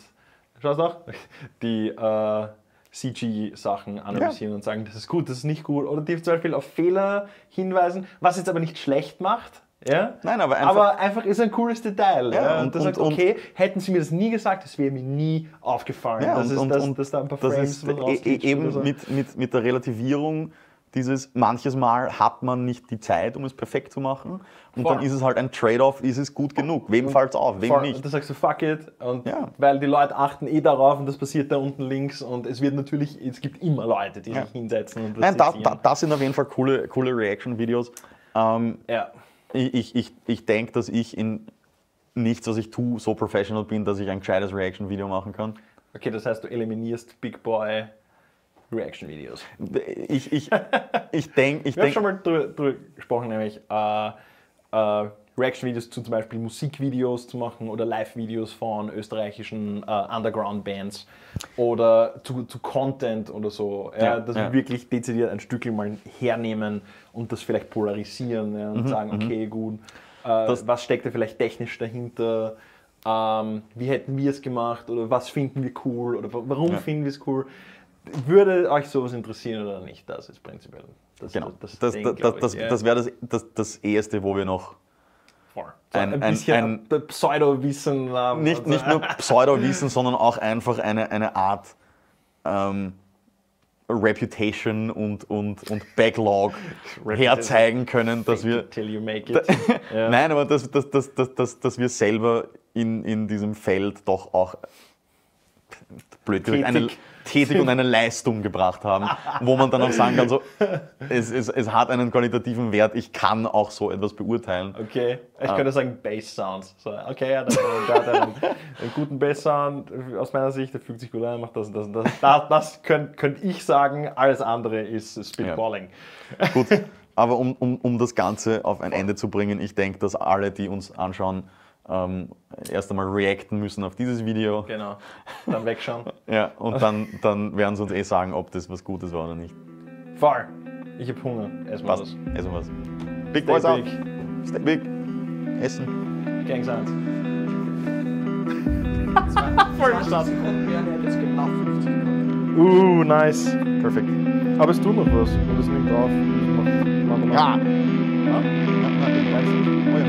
schaust auch, [laughs] die äh, CG-Sachen analysieren und sagen, das ist gut, das ist nicht gut. Oder die zum Beispiel auf Fehler hinweisen, was jetzt aber nicht schlecht macht. Ja? Nein, aber einfach- aber einfach ist ein cooles Detail. Ja, Ja, und, und- das sagt, und- okay, hätten sie mir das nie gesagt, das wäre mir nie aufgefallen. Ja, das und, ist, und, dass, und dass da ein paar das Frames ist e- e- eben so. mit, mit, mit der Relativierung dieses, manches Mal hat man nicht die Zeit, um es perfekt zu machen und Voll. dann ist es halt ein Trade-off, ist es gut genug. Wem fällt es auf, wem Voll. nicht. Und da sagst du fuck it. Und Ja. weil die Leute achten eh darauf und das passiert da unten links und es wird natürlich, es gibt immer Leute, die Ja. sich hinsetzen und Nein, da, da, das sind auf jeden Fall coole, coole Reaction-Videos. Ähm, Ja. ich ich, ich, ich denke, dass ich in nichts, was ich tue, so professional bin, dass ich ein gescheites Reaction-Video machen kann. Okay, das heißt, du eliminierst Big Boy Reaction Videos. Ich, ich, ich denke, ich Wir haben denk, schon mal drüber, drüber gesprochen, nämlich äh, äh, Reaction-Videos zu zum Beispiel Musikvideos zu machen oder Live-Videos von österreichischen äh, Underground-Bands oder zu, zu Content oder so. Ja, Ja, dass ja. wir wirklich dezidiert ein Stück mal hernehmen und das vielleicht polarisieren ja, und sagen, okay, gut, äh, Mhm, Das- was steckt da vielleicht technisch dahinter? Ähm, wie hätten wir es gemacht oder was finden wir cool oder wa- warum Ja. finden wir es cool? Würde euch sowas interessieren oder nicht? Das ist prinzipiell das, genau, das, das, Ding, das, das, das, ich, ja. das wäre das, das, das Erste, wo wir noch Voll. So ein- ein, ein- bisschen ein- Pseudo-Wissen haben. nicht, Also, nicht nur [laughs] Pseudo-Wissen, sondern auch einfach eine, eine Art ähm, Reputation und, und, und Backlog [laughs] herzeigen können, dass wir. Till you make it. [laughs] Nein, aber dass, dass, dass, dass, dass, dass wir selber in, in diesem Feld doch auch blöd gesagt, eine, Tätig. tätig und eine Leistung gebracht haben, wo man dann auch sagen kann, so, es, es, es hat einen qualitativen Wert, ich kann auch so etwas beurteilen. Okay, ich könnte sagen Bass Sounds. So, okay, ja, der, der hat einen, einen guten Bass Sound aus meiner Sicht, der fügt sich gut an, macht das und das und das. Das, das könnte könnt ich sagen, alles andere ist Spitballing. Gut, aber um, um, um das Ganze auf ein Ende zu bringen, ich denke, dass alle, die uns anschauen, ähm, erst einmal reacten müssen auf dieses Video. Genau, dann wegschauen. [laughs] Ja, und dann, dann werden sie uns eh sagen, ob das was Gutes war oder nicht. Voll. Ich hab Hunger. Essen wir Passt. das. Also was. Big Stay Boys out. big. Stay big. Essen. Gangs eins. [laughs] Voll verstanden. Und wir haben jetzt genau 50 Sekunden. Uh, nice. Perfekt. Aber es tut noch was und es nimmt auf. Das macht- machen wir noch. Ja. Ja, nein, ich weiß nicht. Oh ja.